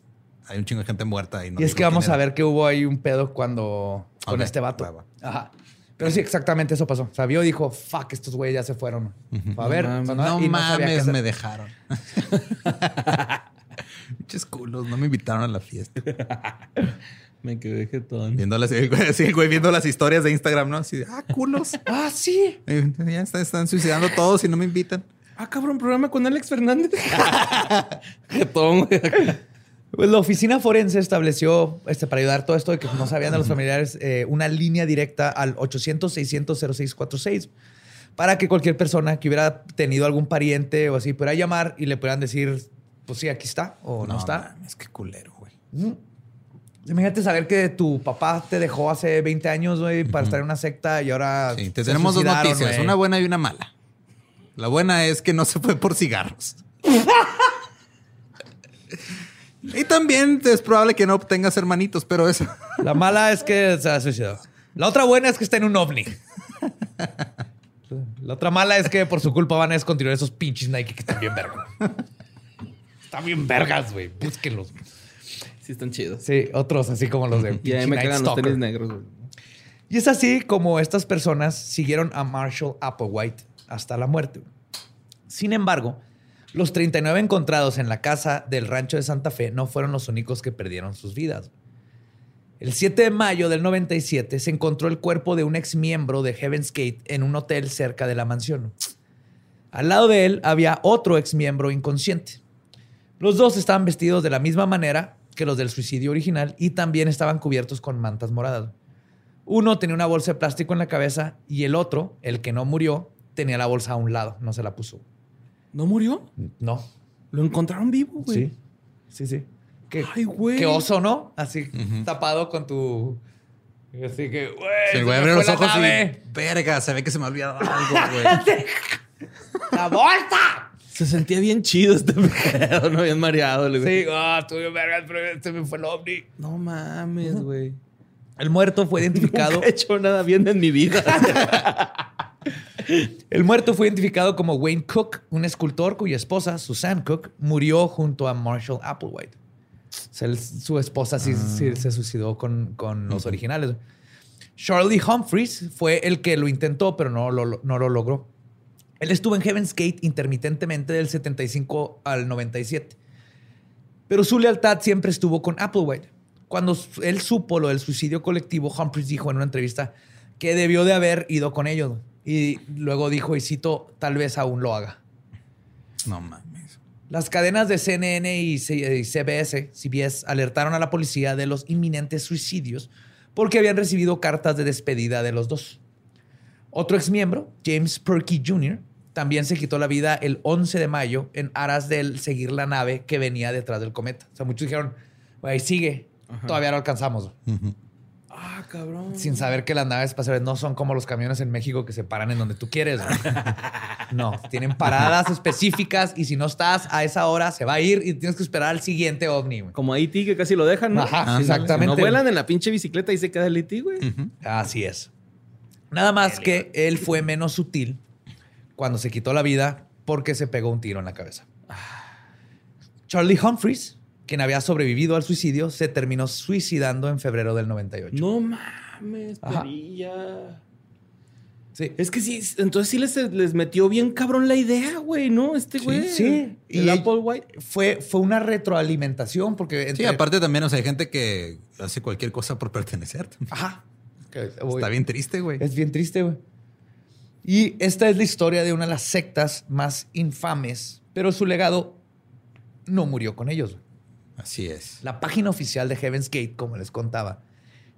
hay un chingo de gente muerta. Y, no
y es que vamos a ver que hubo ahí un pedo cuando con este vato.
va, va.
Ajá. Pero sí, exactamente eso pasó. O sea, vio y dijo, fuck, estos güeyes ya se fueron. Fue a ver,
No mames,
No
y qué
mames, me dejaron. Pinches culos, no me invitaron a la fiesta.
Me quedé jetón.
Viendo las, el güey, así, el güey viendo las historias de Instagram, ¿no? Así de, ah, culos.
Ah, sí.
Ya están, están suicidando todos y no me invitan.
Ah, cabrón, programa con Alex Fernández. jetón, güey.
Pues la oficina forense estableció, este, para ayudar todo esto de que no sabían de los familiares, eh, una línea directa al 800-600-0646 para que cualquier persona que hubiera tenido algún pariente o así pudiera llamar y le pudieran decir, pues sí, aquí está o no, está.
Es que culero, güey.
Imagínate saber que tu papá te dejó hace 20 años, güey, para estar en una secta y ahora.
Sí, te
se
tenemos dos noticias, una buena y una mala. La buena es que no se fue por cigarros. y también es probable que no obtengas hermanitos, pero eso.
La mala es que se ha suicidado. La otra buena es que está en un ovni. La otra mala es que por su culpa van a descontinuar esos pinches Nike que están bien vergas. Están bien vergas, güey. Búsquenlos.
Sí, están chidos.
Sí, otros así como los de
Y me
Night
cagan los tenis negros, güey.
Y es así como estas personas siguieron a Marshall Applewhite hasta la muerte. Sin embargo, los 39 encontrados en la casa del rancho de Santa Fe no fueron los únicos que perdieron sus vidas. El 7 de mayo del 97 se encontró el cuerpo de un ex miembro de Heaven's Gate en un hotel cerca de la mansión. Al lado de él había otro ex miembro inconsciente. Los dos estaban vestidos de la misma manera que los del suicidio original y también estaban cubiertos con mantas moradas. Uno tenía una bolsa de plástico en la cabeza y el otro, el que no murió, tenía la bolsa a un lado, no se la puso.
¿No murió?
No.
Lo encontraron vivo, güey.
Sí. Sí, sí. Qué,
Ay, güey.
qué oso, ¿no? Así tapado con tu. Así que, güey.
Sí,
se
el güey
me
abre
fue
los ojos
nave.
y verga, se ve que se me ha olvidado algo, güey.
¡La bolsa!
Se sentía bien chido este pedo, no bien mareado. le digo.
Sí, ah, estuve bien vergas, pero este me fue el ovni.
No mames, güey.
El muerto fue identificado.
Nunca he hecho nada bien en mi vida.
El muerto fue identificado como Wayne Cook, un escultor cuya esposa, Susan Cook, murió junto a Marshall Applewhite. O sea, él- su esposa sí, sí se suicidó con, con los originales. Charlie Humphreys fue el que lo intentó, pero no lo, no lo logró. Él estuvo en Heaven's Gate intermitentemente del 75 al 97. Pero su lealtad siempre estuvo con Applewhite. Cuando él supo lo del suicidio colectivo, Humphreys dijo en una entrevista que debió de haber ido con ellos. Y luego dijo, y cito, tal vez aún lo haga.
No mames.
Las cadenas de CNN y CBS, CBS alertaron a la policía de los inminentes suicidios porque habían recibido cartas de despedida de los dos. Otro exmiembro, James Perky Jr., también se quitó la vida el 11 de mayo en aras del seguir la nave que venía detrás del cometa. O sea, muchos dijeron, güey, sigue, todavía no alcanzamos.
Ujú.
Ah, cabrón.
Sin saber que las naves espaciales no son como los camiones en México que se paran en donde tú quieres. No, tienen paradas específicas y si no estás a esa hora se va a ir y tienes que esperar al siguiente ovni. güey.
Como a E.T. que casi lo dejan, ¿no?
Ajá,
Sí,
exactamente.
No vuelan en la pinche bicicleta y se queda el E.T., güey.
Así es. Nada más que él fue menos sutil cuando se quitó la vida porque se pegó un tiro en la cabeza. Charlie Humphreys, quien había sobrevivido al suicidio, se terminó suicidando en febrero del 98.
No mames, perilla.
Sí.
Es que sí, entonces sí les, les metió bien cabrón la idea, güey, ¿no? Este güey.
sí.
El
Y-
Apple White.
Fue, fue una retroalimentación porque...
Sí, aparte también, o sea, hay gente que hace cualquier cosa por pertenecer.
Ajá.
Está bien triste, güey.
Es bien triste, güey. Y esta es la historia de una de las sectas más infames, pero su legado no murió con ellos. güey.
Así es.
La página oficial de Heaven's Gate, como les contaba,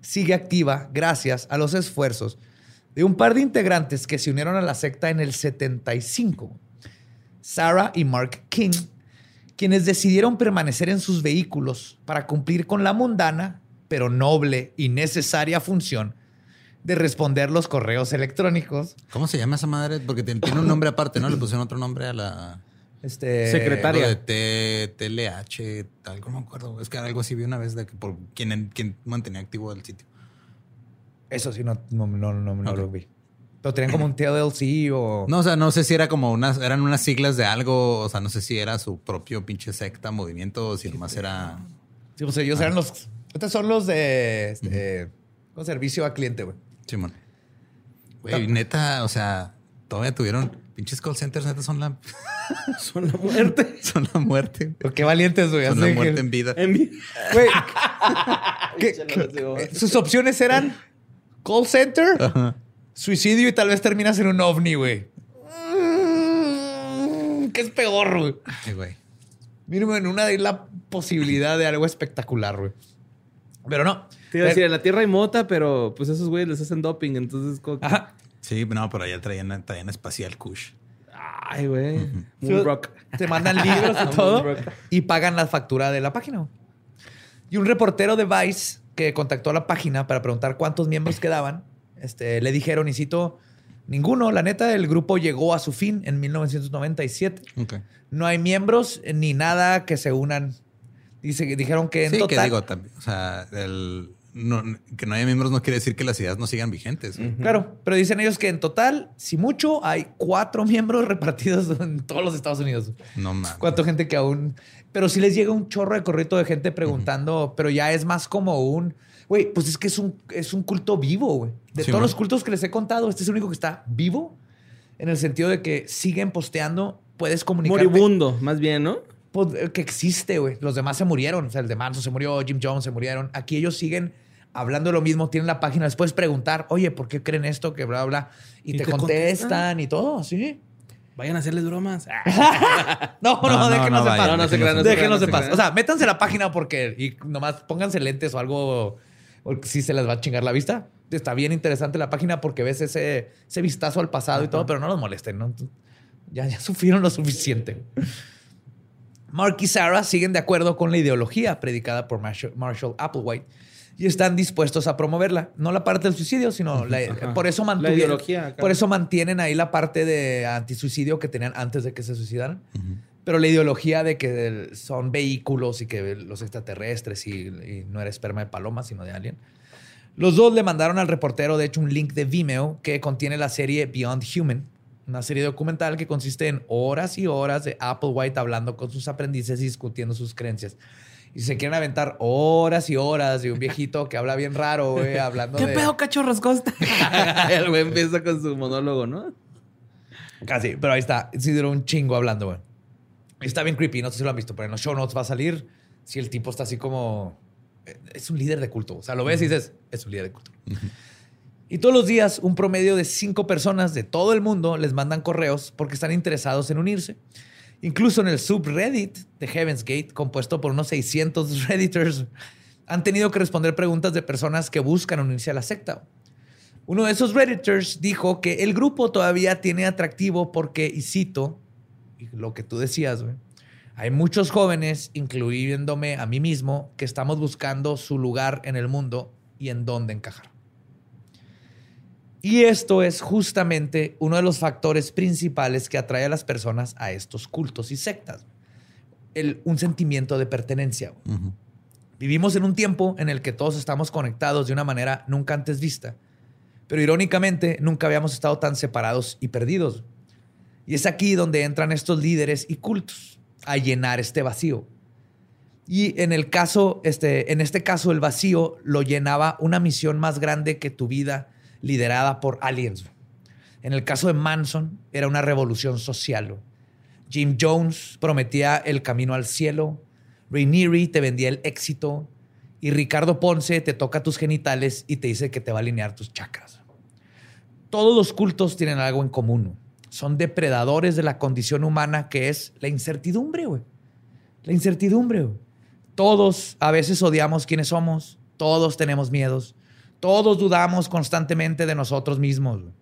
sigue activa gracias a los esfuerzos de un par de integrantes que se unieron a la secta en el 75. Sarah y Mark King, quienes decidieron permanecer en sus vehículos para cumplir con la mundana, pero noble y necesaria función de responder los correos electrónicos.
¿Cómo se llama esa madre? Porque tiene un nombre aparte, ¿no? Le pusieron otro nombre a la...
Este,
Secretaria.
De T- TLH, tal, no me acuerdo. Es que algo así vi una vez de que por quién, quién mantenía activo el sitio.
Eso sí, no, no, no, no, no
Ok.
lo vi. Pero tenían como un TLC o...
No, o sea, no sé si era como unas, eran unas siglas de algo, o sea, no sé si era su propio pinche secta, movimiento, o si nomás era.
Sí, sea, ellos eran los... Estos son los de... Este, con servicio a cliente, güey.
Simón. Güey, neta, o sea, todavía tuvieron pinches call centers, neta, son la,
Son la muerte.
son la muerte.
Pero qué valientes, güey.
Son
así
la
que-
muerte en vida.
En mi-
Güey, ¿qué- qué- eh, sus opciones eran call center,
Ajá.
suicidio y tal vez terminas en un ovni, güey. Mm, ¿Qué es peor, güey?
Ay, güey.
Mínimo en una hay la posibilidad de algo espectacular, güey. Pero no.
Te iba a decir, en la Tierra hay mota, pero pues esos güeyes les hacen doping, entonces...
Ajá.
Sí, no, pero allá traían, traían espacial Kush.
Ay, güey. Moonrock.
Te mandan libros y todo y pagan la factura de la página. Y un reportero de Vice que contactó a la página para preguntar cuántos miembros quedaban, este, le dijeron, y cito, ninguno. La neta, el grupo llegó a su fin en 1997.
Ok.
No hay miembros ni nada que se unan. Dice, dijeron que en
Sí,
total...
que digo también. O sea, el, no- que no haya miembros no quiere decir que las ideas no sigan vigentes.
Claro, pero dicen ellos que en total, si mucho, hay cuatro miembros repartidos en todos los Estados Unidos.
No mames.
Cuánta gente que aún. Pero sí les llega un chorro de corrito de gente preguntando, pero ya es más como un. Güey, pues es que es un, es un culto vivo, güey. De
Sí,
todos
man.
los cultos que les he contado, este es el único que está vivo. En el sentido de que siguen posteando, puedes comunicar.
Moribundo, más bien, ¿no?
Que existe, güey. Los demás se murieron. O sea, el de Manson se murió, Jim Jones se murieron. Aquí ellos siguen hablando de lo mismo, tienen la página. Les puedes preguntar, oye, ¿por qué creen esto? Que bla, bla. Y,
¿Y
te,
te
contestan
contestan?
y todo, sí.
Vayan a hacerles bromas. Ah,
No, no,
No, no,
déjenos
no
en paz.
no, no se crean, no se
déjenos en
se
paz. O sea, métanse a la página porque y nomás pónganse lentes o algo, porque sí se les va a chingar la vista. Está bien interesante la página porque ves ese, ese vistazo al pasado y todo, pero no los molesten, ¿no? Ya, ya sufrieron lo suficiente. Mark y Sarah siguen de acuerdo con la ideología predicada por Marshall, Applewhite y están dispuestos a promoverla. No la parte del suicidio, sino la- por eso
La
mantuvieron,
ideología acá.
por eso mantienen ahí la parte de antisuicidio que tenían antes de que se suicidaran. Pero la ideología de que son vehículos y que los extraterrestres y, y no era esperma de paloma, sino de alien. Los dos le mandaron al reportero, de hecho, un link de Vimeo que contiene la serie Beyond Human, una serie documental que consiste en horas y horas de Applewhite hablando con sus aprendices y discutiendo sus creencias. Y se quieren aventar horas y horas de un viejito que habla bien raro, güey, hablando
¿Qué
de...
pedo, cachorros Costa? el güey empieza con su monólogo, ¿no?
Casi, pero ahí está. Sí duró un chingo hablando, güey. Está bien creepy, no sé si lo han visto, pero en los show notes va a salir si el tipo está así como... eh, Es un líder de culto. O sea, lo ves y dices, es un líder de culto. Y todos los días, un promedio de cinco personas de todo el mundo les mandan correos porque están interesados en unirse. Incluso en el subreddit de Heaven's Gate, compuesto por unos 600 redditors, han tenido que responder preguntas de personas que buscan unirse a la secta. Uno de esos redditors dijo que el grupo todavía tiene atractivo porque, y cito, lo que tú decías, hay muchos jóvenes, incluyéndome a mí mismo, que estamos buscando su lugar en el mundo y en dónde encajar. Y esto es justamente uno de los factores principales que atrae a las personas a estos cultos y sectas. El- un sentimiento de pertenencia. Vivimos en un tiempo en el que todos estamos conectados de una manera nunca antes vista. Pero irónicamente, nunca habíamos estado tan separados y perdidos. Y es aquí donde entran estos líderes y cultos a llenar este vacío. Y en el caso, este, en este caso, el vacío lo llenaba una misión más grande que tu vida, liderada por aliens. En el caso de Manson, era una revolución social. Jim Jones prometía el camino al cielo. Rainieri te vendía el éxito. Y Ricardo Ponce te toca tus genitales y te dice que te va a alinear tus chakras. Todos los cultos tienen algo en común. Son depredadores de la condición humana que es la incertidumbre, güey. La incertidumbre, güey. Todos a veces odiamos quiénes somos. Todos tenemos miedos. Todos dudamos constantemente de nosotros mismos. güey.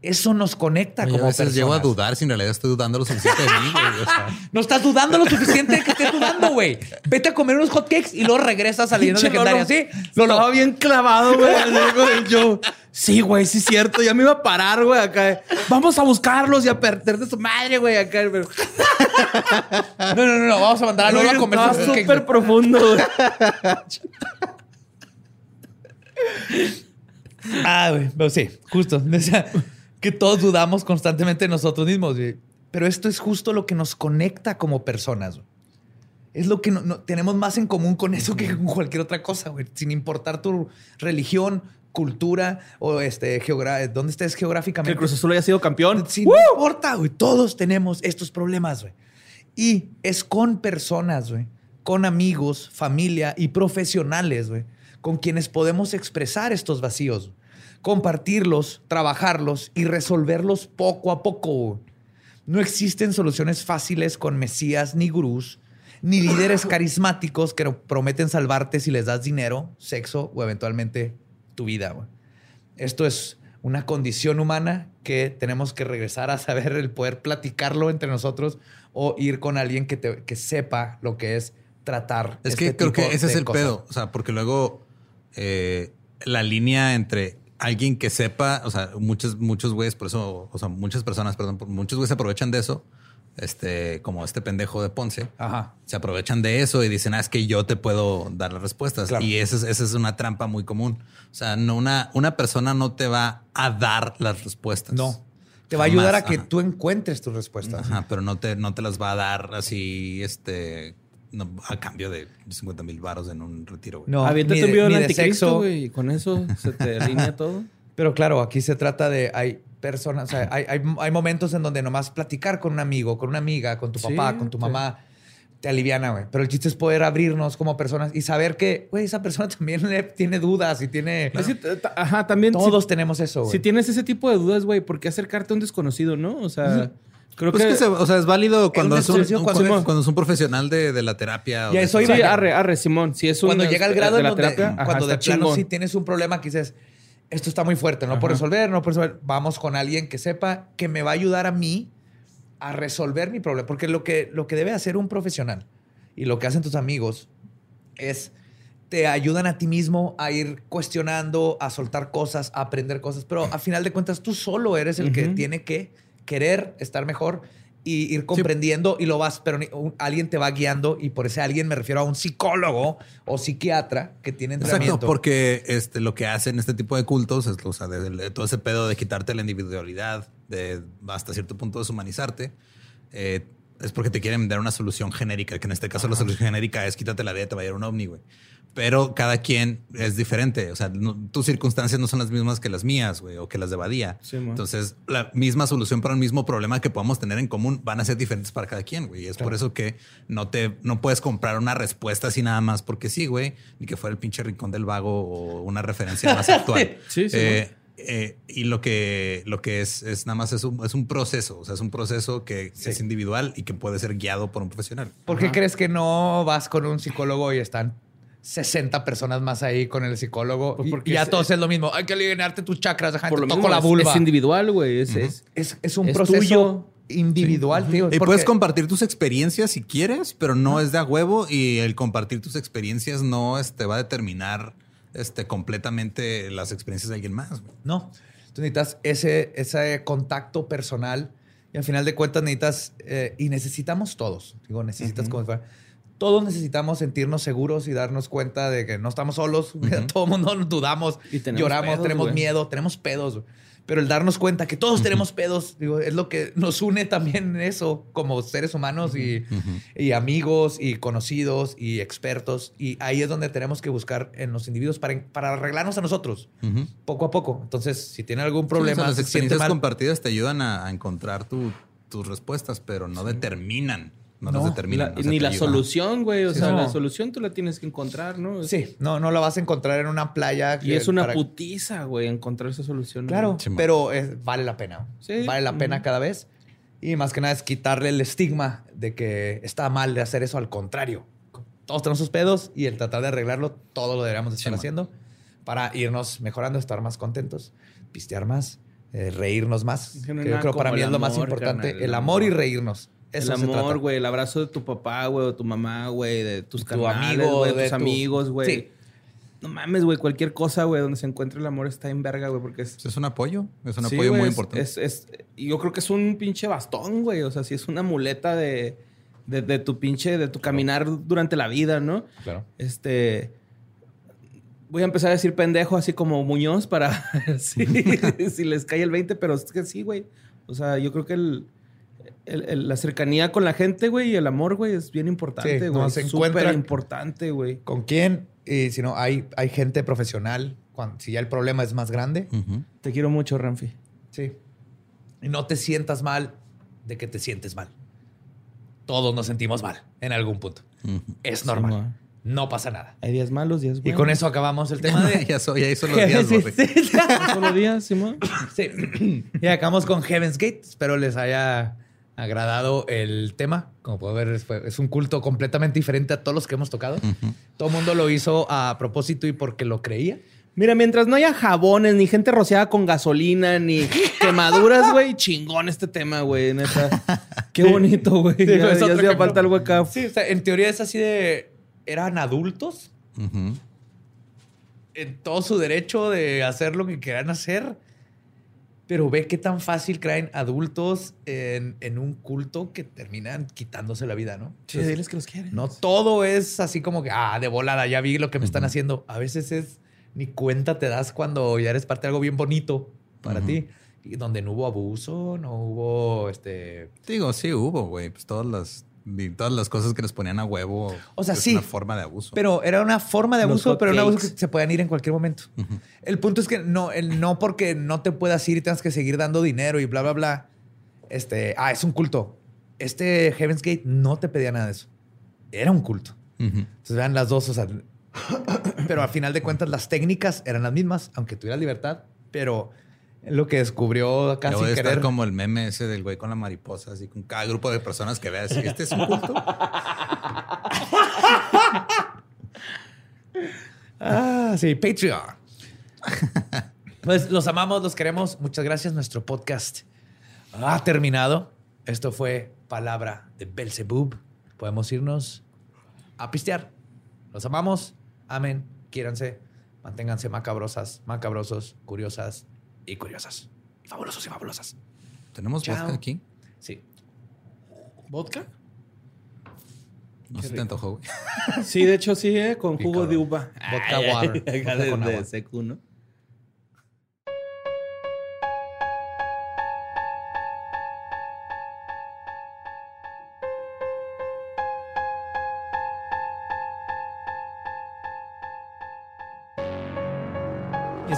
Eso nos conecta como
a veces llego a
personas.
dudar si en realidad estoy dudando lo suficiente de mí. güey, o sea.
No estás dudando lo suficiente de que estés dudando, güey. Vete a comer unos hotcakes y luego regresas a leyendas legendarias. Sí, Lolo.
Estaba bien clavado, güey. Sí, güey, sí es cierto. Ya me iba a parar, güey, acá. Vamos a buscarlos y a perder de su madre, güey, acá.
No, no, no, no. Vamos a mandar a Lolo a comer hotcakes.
súper profundo, güey.
Ah, güey. Pero sí, justo. O sea, que todos dudamos constantemente de nosotros mismos. güey. Pero esto es justo lo que nos conecta como personas. güey. Es lo que no- no- tenemos más en común con eso que con cualquier otra cosa, güey. Sin importar tu religión, cultura o este, dónde estés
Que
geográficamente.
el Cruz Azul haya sido campeón.
Sí, no importa, güey. Todos tenemos estos problemas, güey. Y es con personas, güey. Con amigos, familia y profesionales, güey. Con quienes podemos expresar estos vacíos. Compartirlos, trabajarlos y resolverlos poco a poco. No existen soluciones fáciles con mesías ni gurús, ni líderes carismáticos que prometen salvarte si les das dinero, sexo o eventualmente tu vida. Esto es una condición humana que tenemos que regresar a saber el poder platicarlo entre nosotros o ir con alguien que, te- que sepa lo que es tratar.
Es
este
que creo
tipo
que ese es el
cosas.
pedo. O sea, porque luego eh, la línea entre alguien que sepa, o sea, muchos, muchos güeyes, por eso, o sea, muchas personas, perdón, muchos güeyes se aprovechan de eso. Este, como este pendejo de Ponce,
Ajá.
se aprovechan de eso y dicen, ah, es que yo te puedo dar las respuestas.
Claro.
Y esa es, esa es una trampa muy común. O sea, no una, una persona no te va a dar las respuestas.
No. Te va a ayudar a que
ajá.
tú encuentres tus respuestas.
Ajá, pero no te, no te las va a dar así, este, no, a cambio de 50 mil baros en un retiro. güey.
No,
Aviéntate un
de-
video
de
anticristo,
sexo.
güey, y con eso se te alinea todo.
Pero claro, aquí se trata de hay personas, o sea, hay, hay- hay momentos en donde nomás platicar con un amigo, con una amiga, con tu
Sí,
papá, con tu
sí.
mamá, te aliviana, güey. Pero el chiste es poder abrirnos como personas y saber que, güey, esa persona también le- tiene dudas y tiene...
Ajá, también. si-
Todos tenemos eso, güey.
Si tienes ese tipo de dudas, güey, ¿por qué acercarte a un desconocido, no? O sea, creo
Pues
que.
que se- o sea, es válido cuando es un, un-
cuando
cuando,
es-
cuando es un profesional de, de la terapia.
Ya iba.
sí, arre, arre, Simón. Si es un,
cuando llega el grado
de la
donde,
terapia, ajá,
cuando de plano sí tienes un problema que dices, esto está muy fuerte, no puedo
Ajá.
resolver, no puedo resolver. Vamos con alguien que sepa que me va a ayudar a mí a resolver mi problema. Porque lo que, lo que debe hacer un profesional y lo que hacen tus amigos es te ayudan a ti mismo a ir cuestionando, a soltar cosas, a aprender cosas, pero a final de cuentas tú solo eres el que
Ujú.
tiene que querer estar mejor y ir comprendiendo y lo vas, pero alguien te va guiando y por ese alguien me refiero a un psicólogo o psiquiatra que tiene entrenamiento.
Exacto, porque este, lo que hacen este tipo de cultos es o sea, de, de todo ese pedo de quitarte la individualidad, de hasta cierto punto deshumanizarte, eh, es porque te quieren dar una solución genérica, que en este caso la solución genérica es quítate la vida, te va a ir un ovni, güey. Pero cada quien es diferente. O sea, no- tus circunstancias no son las mismas que las mías, güey, o que las de Badía.
Sí.
Entonces, la misma solución para el mismo problema que podamos tener en común van a ser diferentes para cada quien, güey. Y es por eso que no te no puedes comprar una respuesta así nada más porque sí, güey, ni que fuera el pinche rincón del vago o una referencia más actual.
Sí, sí,
Eh, eh, y lo que, lo que es, es nada más es un, es un proceso, o sea, es un proceso que
Sí.
es individual y que puede ser guiado por un profesional.
¿Por qué
Ajá.
crees que no vas con un psicólogo y están 60 personas más ahí con el psicólogo?
Pues
y-
porque
y ya
es-
todos es lo mismo. Hay que alinearte tus chakras, deja,
Por
te
lo
toco
mismo,
la
es-
vulva.
Es, individual, güey. Es, es-
Es, es un
Es
proceso
tuyo.
individual, tío.
Y
porque-
puedes compartir tus experiencias si quieres, pero no es de a huevo y el compartir tus experiencias no este, va a determinar este, completamente las experiencias de alguien más. güey.
No. Tú necesitas ese, ese contacto personal y al final de cuentas necesitas, eh, y necesitamos todos, digo, necesitas como todos necesitamos sentirnos seguros y darnos cuenta de que no estamos solos, todo el mundo dudamos,
Y tenemos
lloramos,
pedos,
tenemos miedo, tenemos pedos, pero el darnos cuenta que todos tenemos pedos, digo, es lo que nos une también en eso como seres humanos y, y amigos y conocidos y expertos. Y ahí es donde tenemos que buscar en los individuos para, para arreglarnos a nosotros poco a poco. Entonces, si tiene algún
Sí, o
problema,
sea, las experiencias
mal,
compartidas te ayudan a, a encontrar tu- tus respuestas, pero no determinan. No,
No,
las determinan.
la-
o sea,
ni la solución, güey. O
Sí,
sea,
no.
la solución tú la tienes que encontrar, ¿no?
Sí, no, no la vas a encontrar en una playa.
Y
que-
es una
para-
putiza, güey, encontrar esa solución.
Claro,
Sí,
pero es- vale la pena.
Sí.
Vale la pena cada vez. Y más que nada es quitarle el estigma de que está mal de hacer eso. Al contrario, todos tenemos sus pedos y el tratar de arreglarlo, todo lo deberíamos estar
man.
haciendo para irnos mejorando, estar más contentos, pistear más, eh, reírnos más. Que
no
yo creo para mí es lo más importante.
carnal,
el amor y
amor.
reírnos. Eso
el amor, güey, el abrazo de tu papá, güey, o tu mamá, güey, de tus
Tu
carnales,
amigo,
güey,
de
tus
tu-
amigos, güey.
Sí.
No mames, güey, cualquier cosa, güey, donde se encuentre el amor está en verga, güey, porque es...
Es un apoyo, es un
Sí,
apoyo muy
es-
importante.
Es, yo creo que es un pinche bastón, güey. O sea, sí es una muleta de, de, de tu pinche, de tu caminar durante la vida, ¿no?
Claro.
Este. Voy a empezar a decir pendejo así como Muñoz para sí, si les cae el 20, pero es que sí, güey. O sea, yo creo que el, el- el- la cercanía con la gente, güey, y el amor, güey, es bien
Sí,
importante,
no,
güey.
se
Es
encuentra-
súper importante, güey.
¿Con quién? Y si no, hay, hay gente profesional. Cuando, si ya el problema es más grande.
Te quiero mucho, Ramfi.
Sí. Y no te sientas mal de que te sientes mal. Todos nos sentimos mal en algún punto. Es normal.
Sí,
no pasa nada.
Hay días malos, días
Y
buenos.
con eso acabamos el tema de...
ya, soy, ya hizo los días,
Sí, sí, sí.
Solo días, Simón.
Sí. Y acabamos con Heaven's Gate. Espero les haya agradado el tema. Como puedo ver, es un culto completamente diferente a todos los que hemos tocado. Todo el mundo lo hizo a propósito y porque lo creía.
Mira, mientras no haya jabones, ni gente rociada con gasolina, ni quemaduras, güey, chingón este tema, güey, neta. Qué bonito, güey.
Sí,
ya hacía falta algo acá.
Sí, o sea, en teoría es así de... Eran adultos en todo su derecho de hacer lo que quieran hacer. Pero ve qué tan fácil caen adultos en, en un culto que terminan quitándose la vida, ¿no?
Sí,
Entonces,
diles que los quieren.
no todo es así como que, ah, de volada, ya vi lo que me están haciendo. A veces es ni cuenta te das cuando ya eres parte de algo bien bonito para ti. Y donde no hubo abuso, no hubo este.
Digo, sí hubo, güey. Pues todas las, y todas las cosas que les ponían a huevo.
O sea,
es
sí.
una forma de abuso.
Pero era una forma de abuso, pero un abuso que se podían ir en cualquier momento. El punto es que no, el no porque no te puedas ir y tengas que seguir dando dinero y bla, bla, bla. Este, ah, es un culto. Este Heaven's Gate no te pedía nada de eso. Era un culto.
Ujú.
Entonces vean las dos, o sea, pero al final de cuentas las técnicas eran las mismas, aunque tuvieras libertad, pero lo que descubrió
a estar
querer.
como el meme ese del güey con la mariposa, así con cada grupo de personas que veas. Este es un culto.
Ah, sí, Patreon. pues los amamos, los queremos. Muchas gracias. Nuestro podcast ha terminado. Esto fue Palabra de Belzebub. Podemos irnos a pistear. Los amamos. amen, quiéranse, manténganse macabrosas, macabrosos, curiosas y curiosas. Y fabulosos y fabulosas.
¿Tenemos
Chao.
vodka aquí?
Sí.
¿Vodka?
No se te antojó, güey.
Sí, de hecho sí, ¿eh? Con jugo de uva.
Vodka
Ay,
water.
ay,
Vodka
de,
con
de
agua.
secu, ¿no?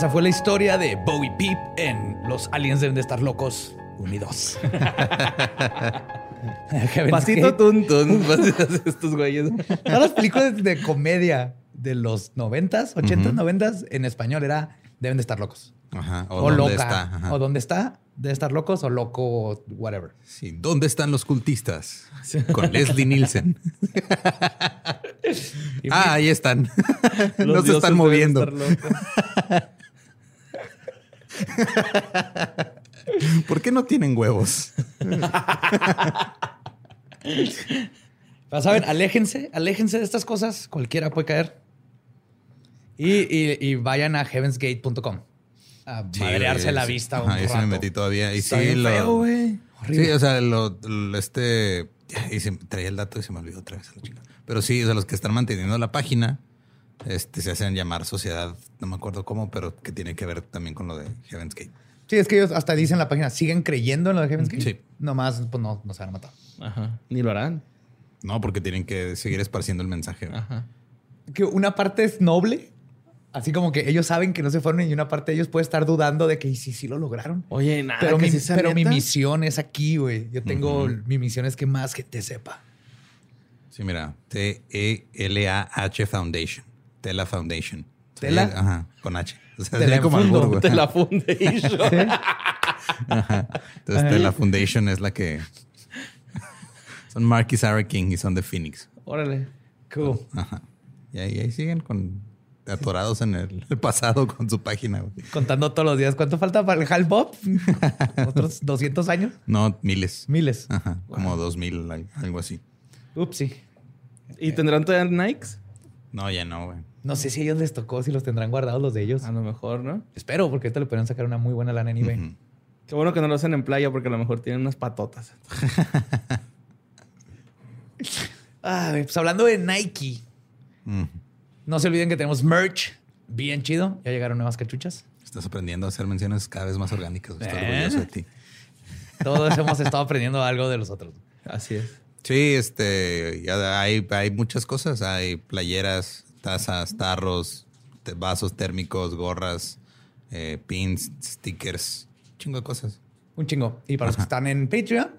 Esa fue la historia de Bowie Peep en Los Aliens deben de estar locos unidos.
Pasito
Gate.
tun tun. pasitos Estos güeyes.
Todas las películas de comedia de los noventas, ochentas, noventas, en español era deben de estar locos.
Ajá. O,
O,
dónde
loca.
está. Ajá.
O dónde está, debe estar locos o loco, whatever.
Sí. ¿Dónde están los cultistas? Con Leslie Nielsen. ah, ahí están. no
Los
se
dioses
están
deben
moviendo. ¿Por qué no tienen huevos?
Pero saben, aléjense, aléjense de estas cosas. Cualquiera puede caer. Y, y- y vayan a heavensgate.com a
Sí,
madrearse
güey,
la
sí.
vista un
Ajá, ahí sí me
rato.
metí todavía. Y
Está
sí,
bien
lo.
feo, güey.
Sí, o sea, lo, lo- este. Y se, traía el dato y se me olvidó otra vez a la chica. Pero sí, o sea, los que están manteniendo la página este, se hacen llamar sociedad, no me acuerdo cómo, pero que tiene que ver también con lo de Heaven's Gate.
Sí, es que ellos hasta dicen en la página, ¿siguen creyendo en lo de Heaven's Gate?
Sí.
Nomás, pues no, no se van a matar.
Ajá. Ni lo harán.
No, porque tienen que seguir esparciendo el mensaje.
Ajá.
Que una parte es noble, así como que ellos saben que no se fueron y una parte de ellos puede estar dudando de que "¿Y si sí lo lograron.
Oye, nada.
pero
que
mi,
sí
pero misión es aquí, güey. Yo tengo, mi misión es que más gente sepa.
Sí, mira, T-E-L-A-H Foundation. Tela Foundation.
¿Tela?
Ajá, con H. O sea,
Tela
sería como
fundo.
albur, güey.
De la Foundation.
Ajá. Entonces, Tela Foundation es la que. Son Marky Sarah King y son de Phoenix.
Órale.
Cool.
Ajá. Y ahí, ahí siguen con atorados en el, el pasado con su página. güey.
Contando todos los días. ¿Cuánto falta para el Hal Bob? ¿Otros 200 años?
No, miles.
Miles.
Ajá, como dos mil, al- algo así.
Upsi.
¿Y tendrán todavía Nikes?
No, ya no, güey.
No sé si a ellos les tocó, si los tendrán guardados los de ellos.
A lo mejor, ¿no?
Espero, porque ahorita le podrían sacar una muy buena lana en eBay.
Ujú.
Qué bueno que no lo hacen en playa porque a lo mejor tienen unas patotas.
Ah, pues hablando de Nike, no se olviden que tenemos merch bien chido. Ya llegaron nuevas cachuchas.
Estás aprendiendo a hacer menciones cada vez más orgánicas. Estoy
¿Eh?
orgulloso de ti.
Todos hemos estado aprendiendo algo de los otros.
Así es.
Sí, este, ya hay, hay muchas cosas. Hay playeras, tazas, tarros, vasos térmicos, gorras, eh, pins, stickers, chingo de cosas.
Un chingo. Y para los que están en Patreon,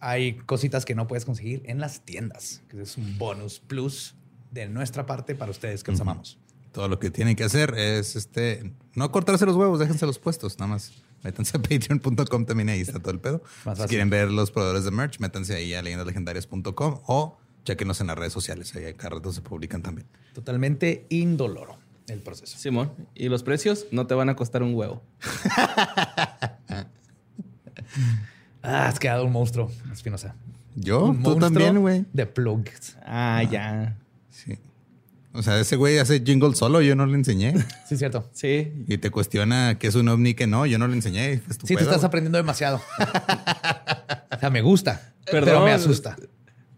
hay cositas que no puedes conseguir en las tiendas, que es un bonus plus de nuestra parte para ustedes que los amamos.
Todo lo que tienen que hacer es este, no cortarse los huevos, déjense los puestos, nada más. Métanse a patreon.com también ahí está todo el pedo. Si quieren ver los proveedores de merch, métanse ahí a leyendaslegendarias.com o chequenos en las redes sociales, ahí cada rato se publican también.
Totalmente indoloro el proceso.
Simón. Y los precios no te van a costar un huevo.
Ah, has quedado un monstruo, Espinosa.
Yo,
Un
tú
monstruo
también, güey.
De plugs.
Ah, ya.
Sí. O sea, ese güey hace jingle solo, yo no le enseñé.
Sí, es cierto.
Sí.
Y te cuestiona que es un ovni que no, yo no le enseñé. Es
Sí, tú
pedo,
estás aprendiendo demasiado. o sea, me gusta, pero
Perdón.
me asusta.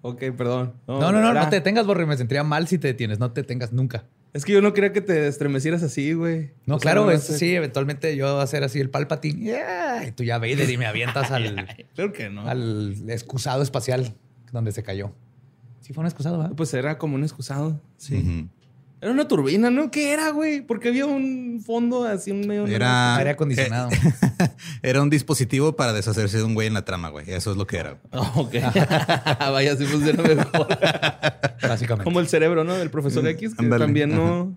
Ok, perdón.
No, no, no, no te detengas, Borre. Me sentiría mal si te detienes. No te detengas nunca.
Es que yo no quería que te estremecieras así, güey.
No,
O sea,
claro,
no
es, sí, eventualmente yo voy a hacer así el Palpatine. Yeah, y tú ya Vader y me avientas al,
Claro que no.
al excusado espacial donde se cayó. Sí, fue un excusado, ¿verdad?
Pues era como un excusado. Sí.
Ujú.
Era una turbina, ¿no? ¿Qué era, güey? Porque había un fondo así, un medio.
Era,
Aire acondicionado.
era un dispositivo para deshacerse de un güey en la trama, güey. Eso es lo que era.
Ok. Vaya, sí funciona mejor.
Básicamente.
como el cerebro, ¿no? Del profesor X, que también no.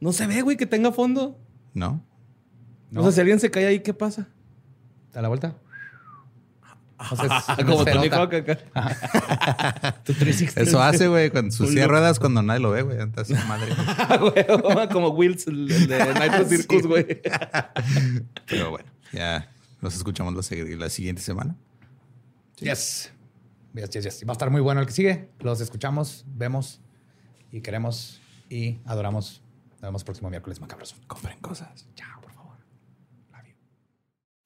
No se ve, güey, que tenga fondo.
¿No?
No.
O sea, si alguien se cae ahí, ¿qué pasa?
¿Da la vuelta? O sea, es una
como Tony. Hawk acá.
Tu 360.
Eso hace, güey, con sus silla ruedas cuando nadie lo ve, güey. Entonces, madre.
Ah, güey, como Wills, el de Nitro Circus, güey.
Pero bueno, ya nos escuchamos la, la siguiente semana.
Yes. Yes, yes, yes. Va a estar muy bueno el que sigue. Los escuchamos, vemos y queremos Y adoramos. Nos vemos próximo miércoles macabroso. Compren cosas. Chao, por favor. Love you.